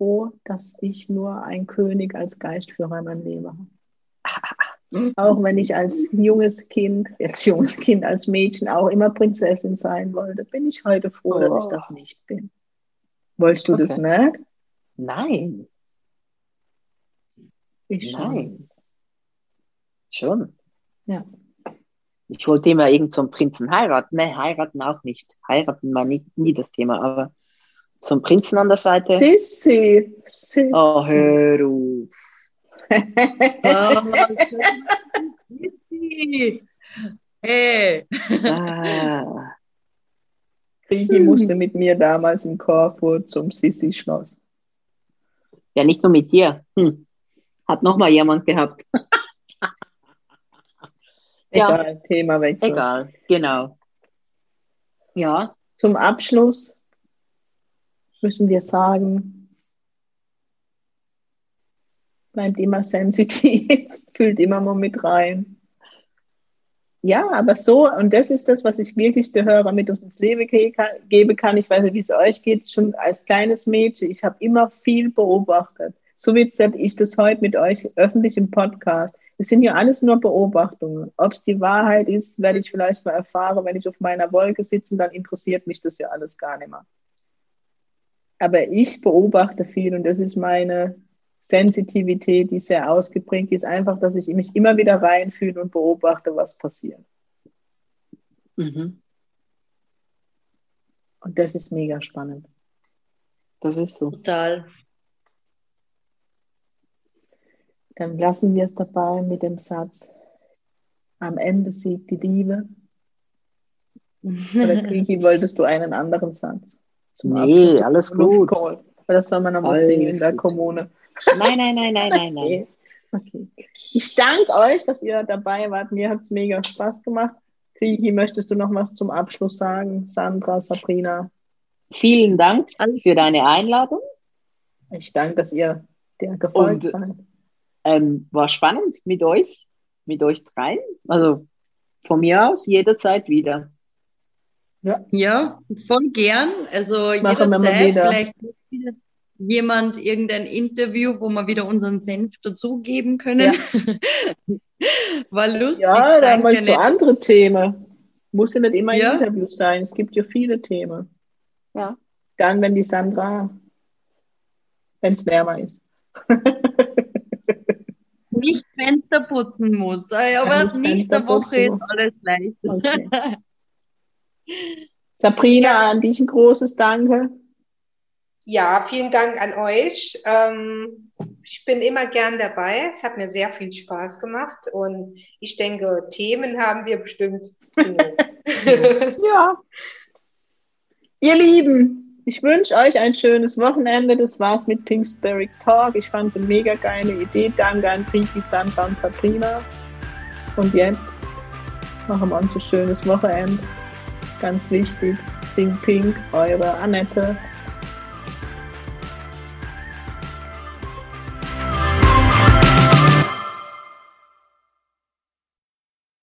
S2: froh, dass ich nur ein König als Geistführer in meinem Leben habe. Auch wenn ich als junges Kind, als junges Kind, als Mädchen auch immer Prinzessin sein wollte, bin ich heute froh, oh. dass ich das nicht bin. Wolltest du okay. das nicht?
S1: Nein.
S2: Ich. Nein.
S1: Schon.
S2: Ja.
S1: Ich wollte immer irgendeinen so Prinzen heiraten. Nein, heiraten auch nicht. Heiraten war nie, nie das Thema, aber zum Prinzen an der Seite.
S2: Sissi. Sissi.
S1: Oh, hör auf.
S3: hey.
S2: Ah. Griechi musste mit mir damals in Korfu zum Sissi-Schloss.
S1: Ja, nicht nur mit dir. Hm. Hat noch mal jemand gehabt.
S2: Egal, ja. Thema wechseln.
S1: Egal, genau. Ja.
S2: Zum Abschluss müssen wir sagen, bleibt immer sensitiv, fühlt immer mal mit rein. Ja, aber so, und das ist das, was ich wirklich der Hörer mit ins Leben geben kann. Ich weiß nicht, wie es euch geht, schon als kleines Mädchen. Ich habe immer viel beobachtet. So wie ich das heute mit euch öffentlich im Podcast. Es sind ja alles nur Beobachtungen. Ob es die Wahrheit ist, werde ich vielleicht mal erfahren, wenn ich auf meiner Wolke sitze, und dann interessiert mich das ja alles gar nicht mehr. Aber ich beobachte viel und das ist meine Sensitivität, die sehr ausgeprägt ist, einfach, dass ich mich immer wieder reinfühle und beobachte, was passiert. Mhm. Und das ist mega spannend.
S1: Das ist so.
S3: Total.
S2: Dann lassen wir es dabei mit dem Satz, am Ende siegt die Liebe. Oder Griechi, wolltest du einen anderen Satz?
S1: Zum nee, Abschluss alles gut.
S2: Das soll man nochmal singen in der Kommune.
S1: Nein, nein, nein, nein, nein, nein.
S2: Okay. Ich danke euch, dass ihr dabei wart. Mir hat es mega Spaß gemacht. Krigi, möchtest du noch was zum Abschluss sagen? Sandra, Sabrina.
S1: Vielen Dank für deine Einladung.
S2: Ich danke, dass ihr der gefolgt Und, seid.
S1: Ähm, war spannend mit euch, mit euch dreien. Also von mir aus jederzeit wieder.
S3: Ja, ja voll gern. Also Machen jederzeit vielleicht jemand irgendein Interview, wo wir wieder unseren Senf dazugeben können. Ja. War lustig.
S2: Ja, da mal zu anderen Themen. Muss ja nicht immer ja. Interview sein. Es gibt ja viele Themen.
S1: Ja.
S2: Dann, wenn die Sandra, wenn es wärmer ist.
S3: Nicht Fenster putzen muss. Aber nächste Woche ist alles leicht. Okay.
S2: Sabrina, ja. an dich ein großes Danke.
S4: Ja, vielen Dank an euch. Ähm, ich bin immer gern dabei. Es hat mir sehr viel Spaß gemacht und ich denke, Themen haben wir bestimmt.
S2: ja. Ihr Lieben, ich wünsche euch ein schönes Wochenende. Das war's mit Pinksberry Talk. Ich fand es eine mega geile Idee. Danke an Priti, Sandra und Sabrina. Und jetzt machen wir uns ein schönes Wochenende ganz wichtig, Sing Pink, eure Annette.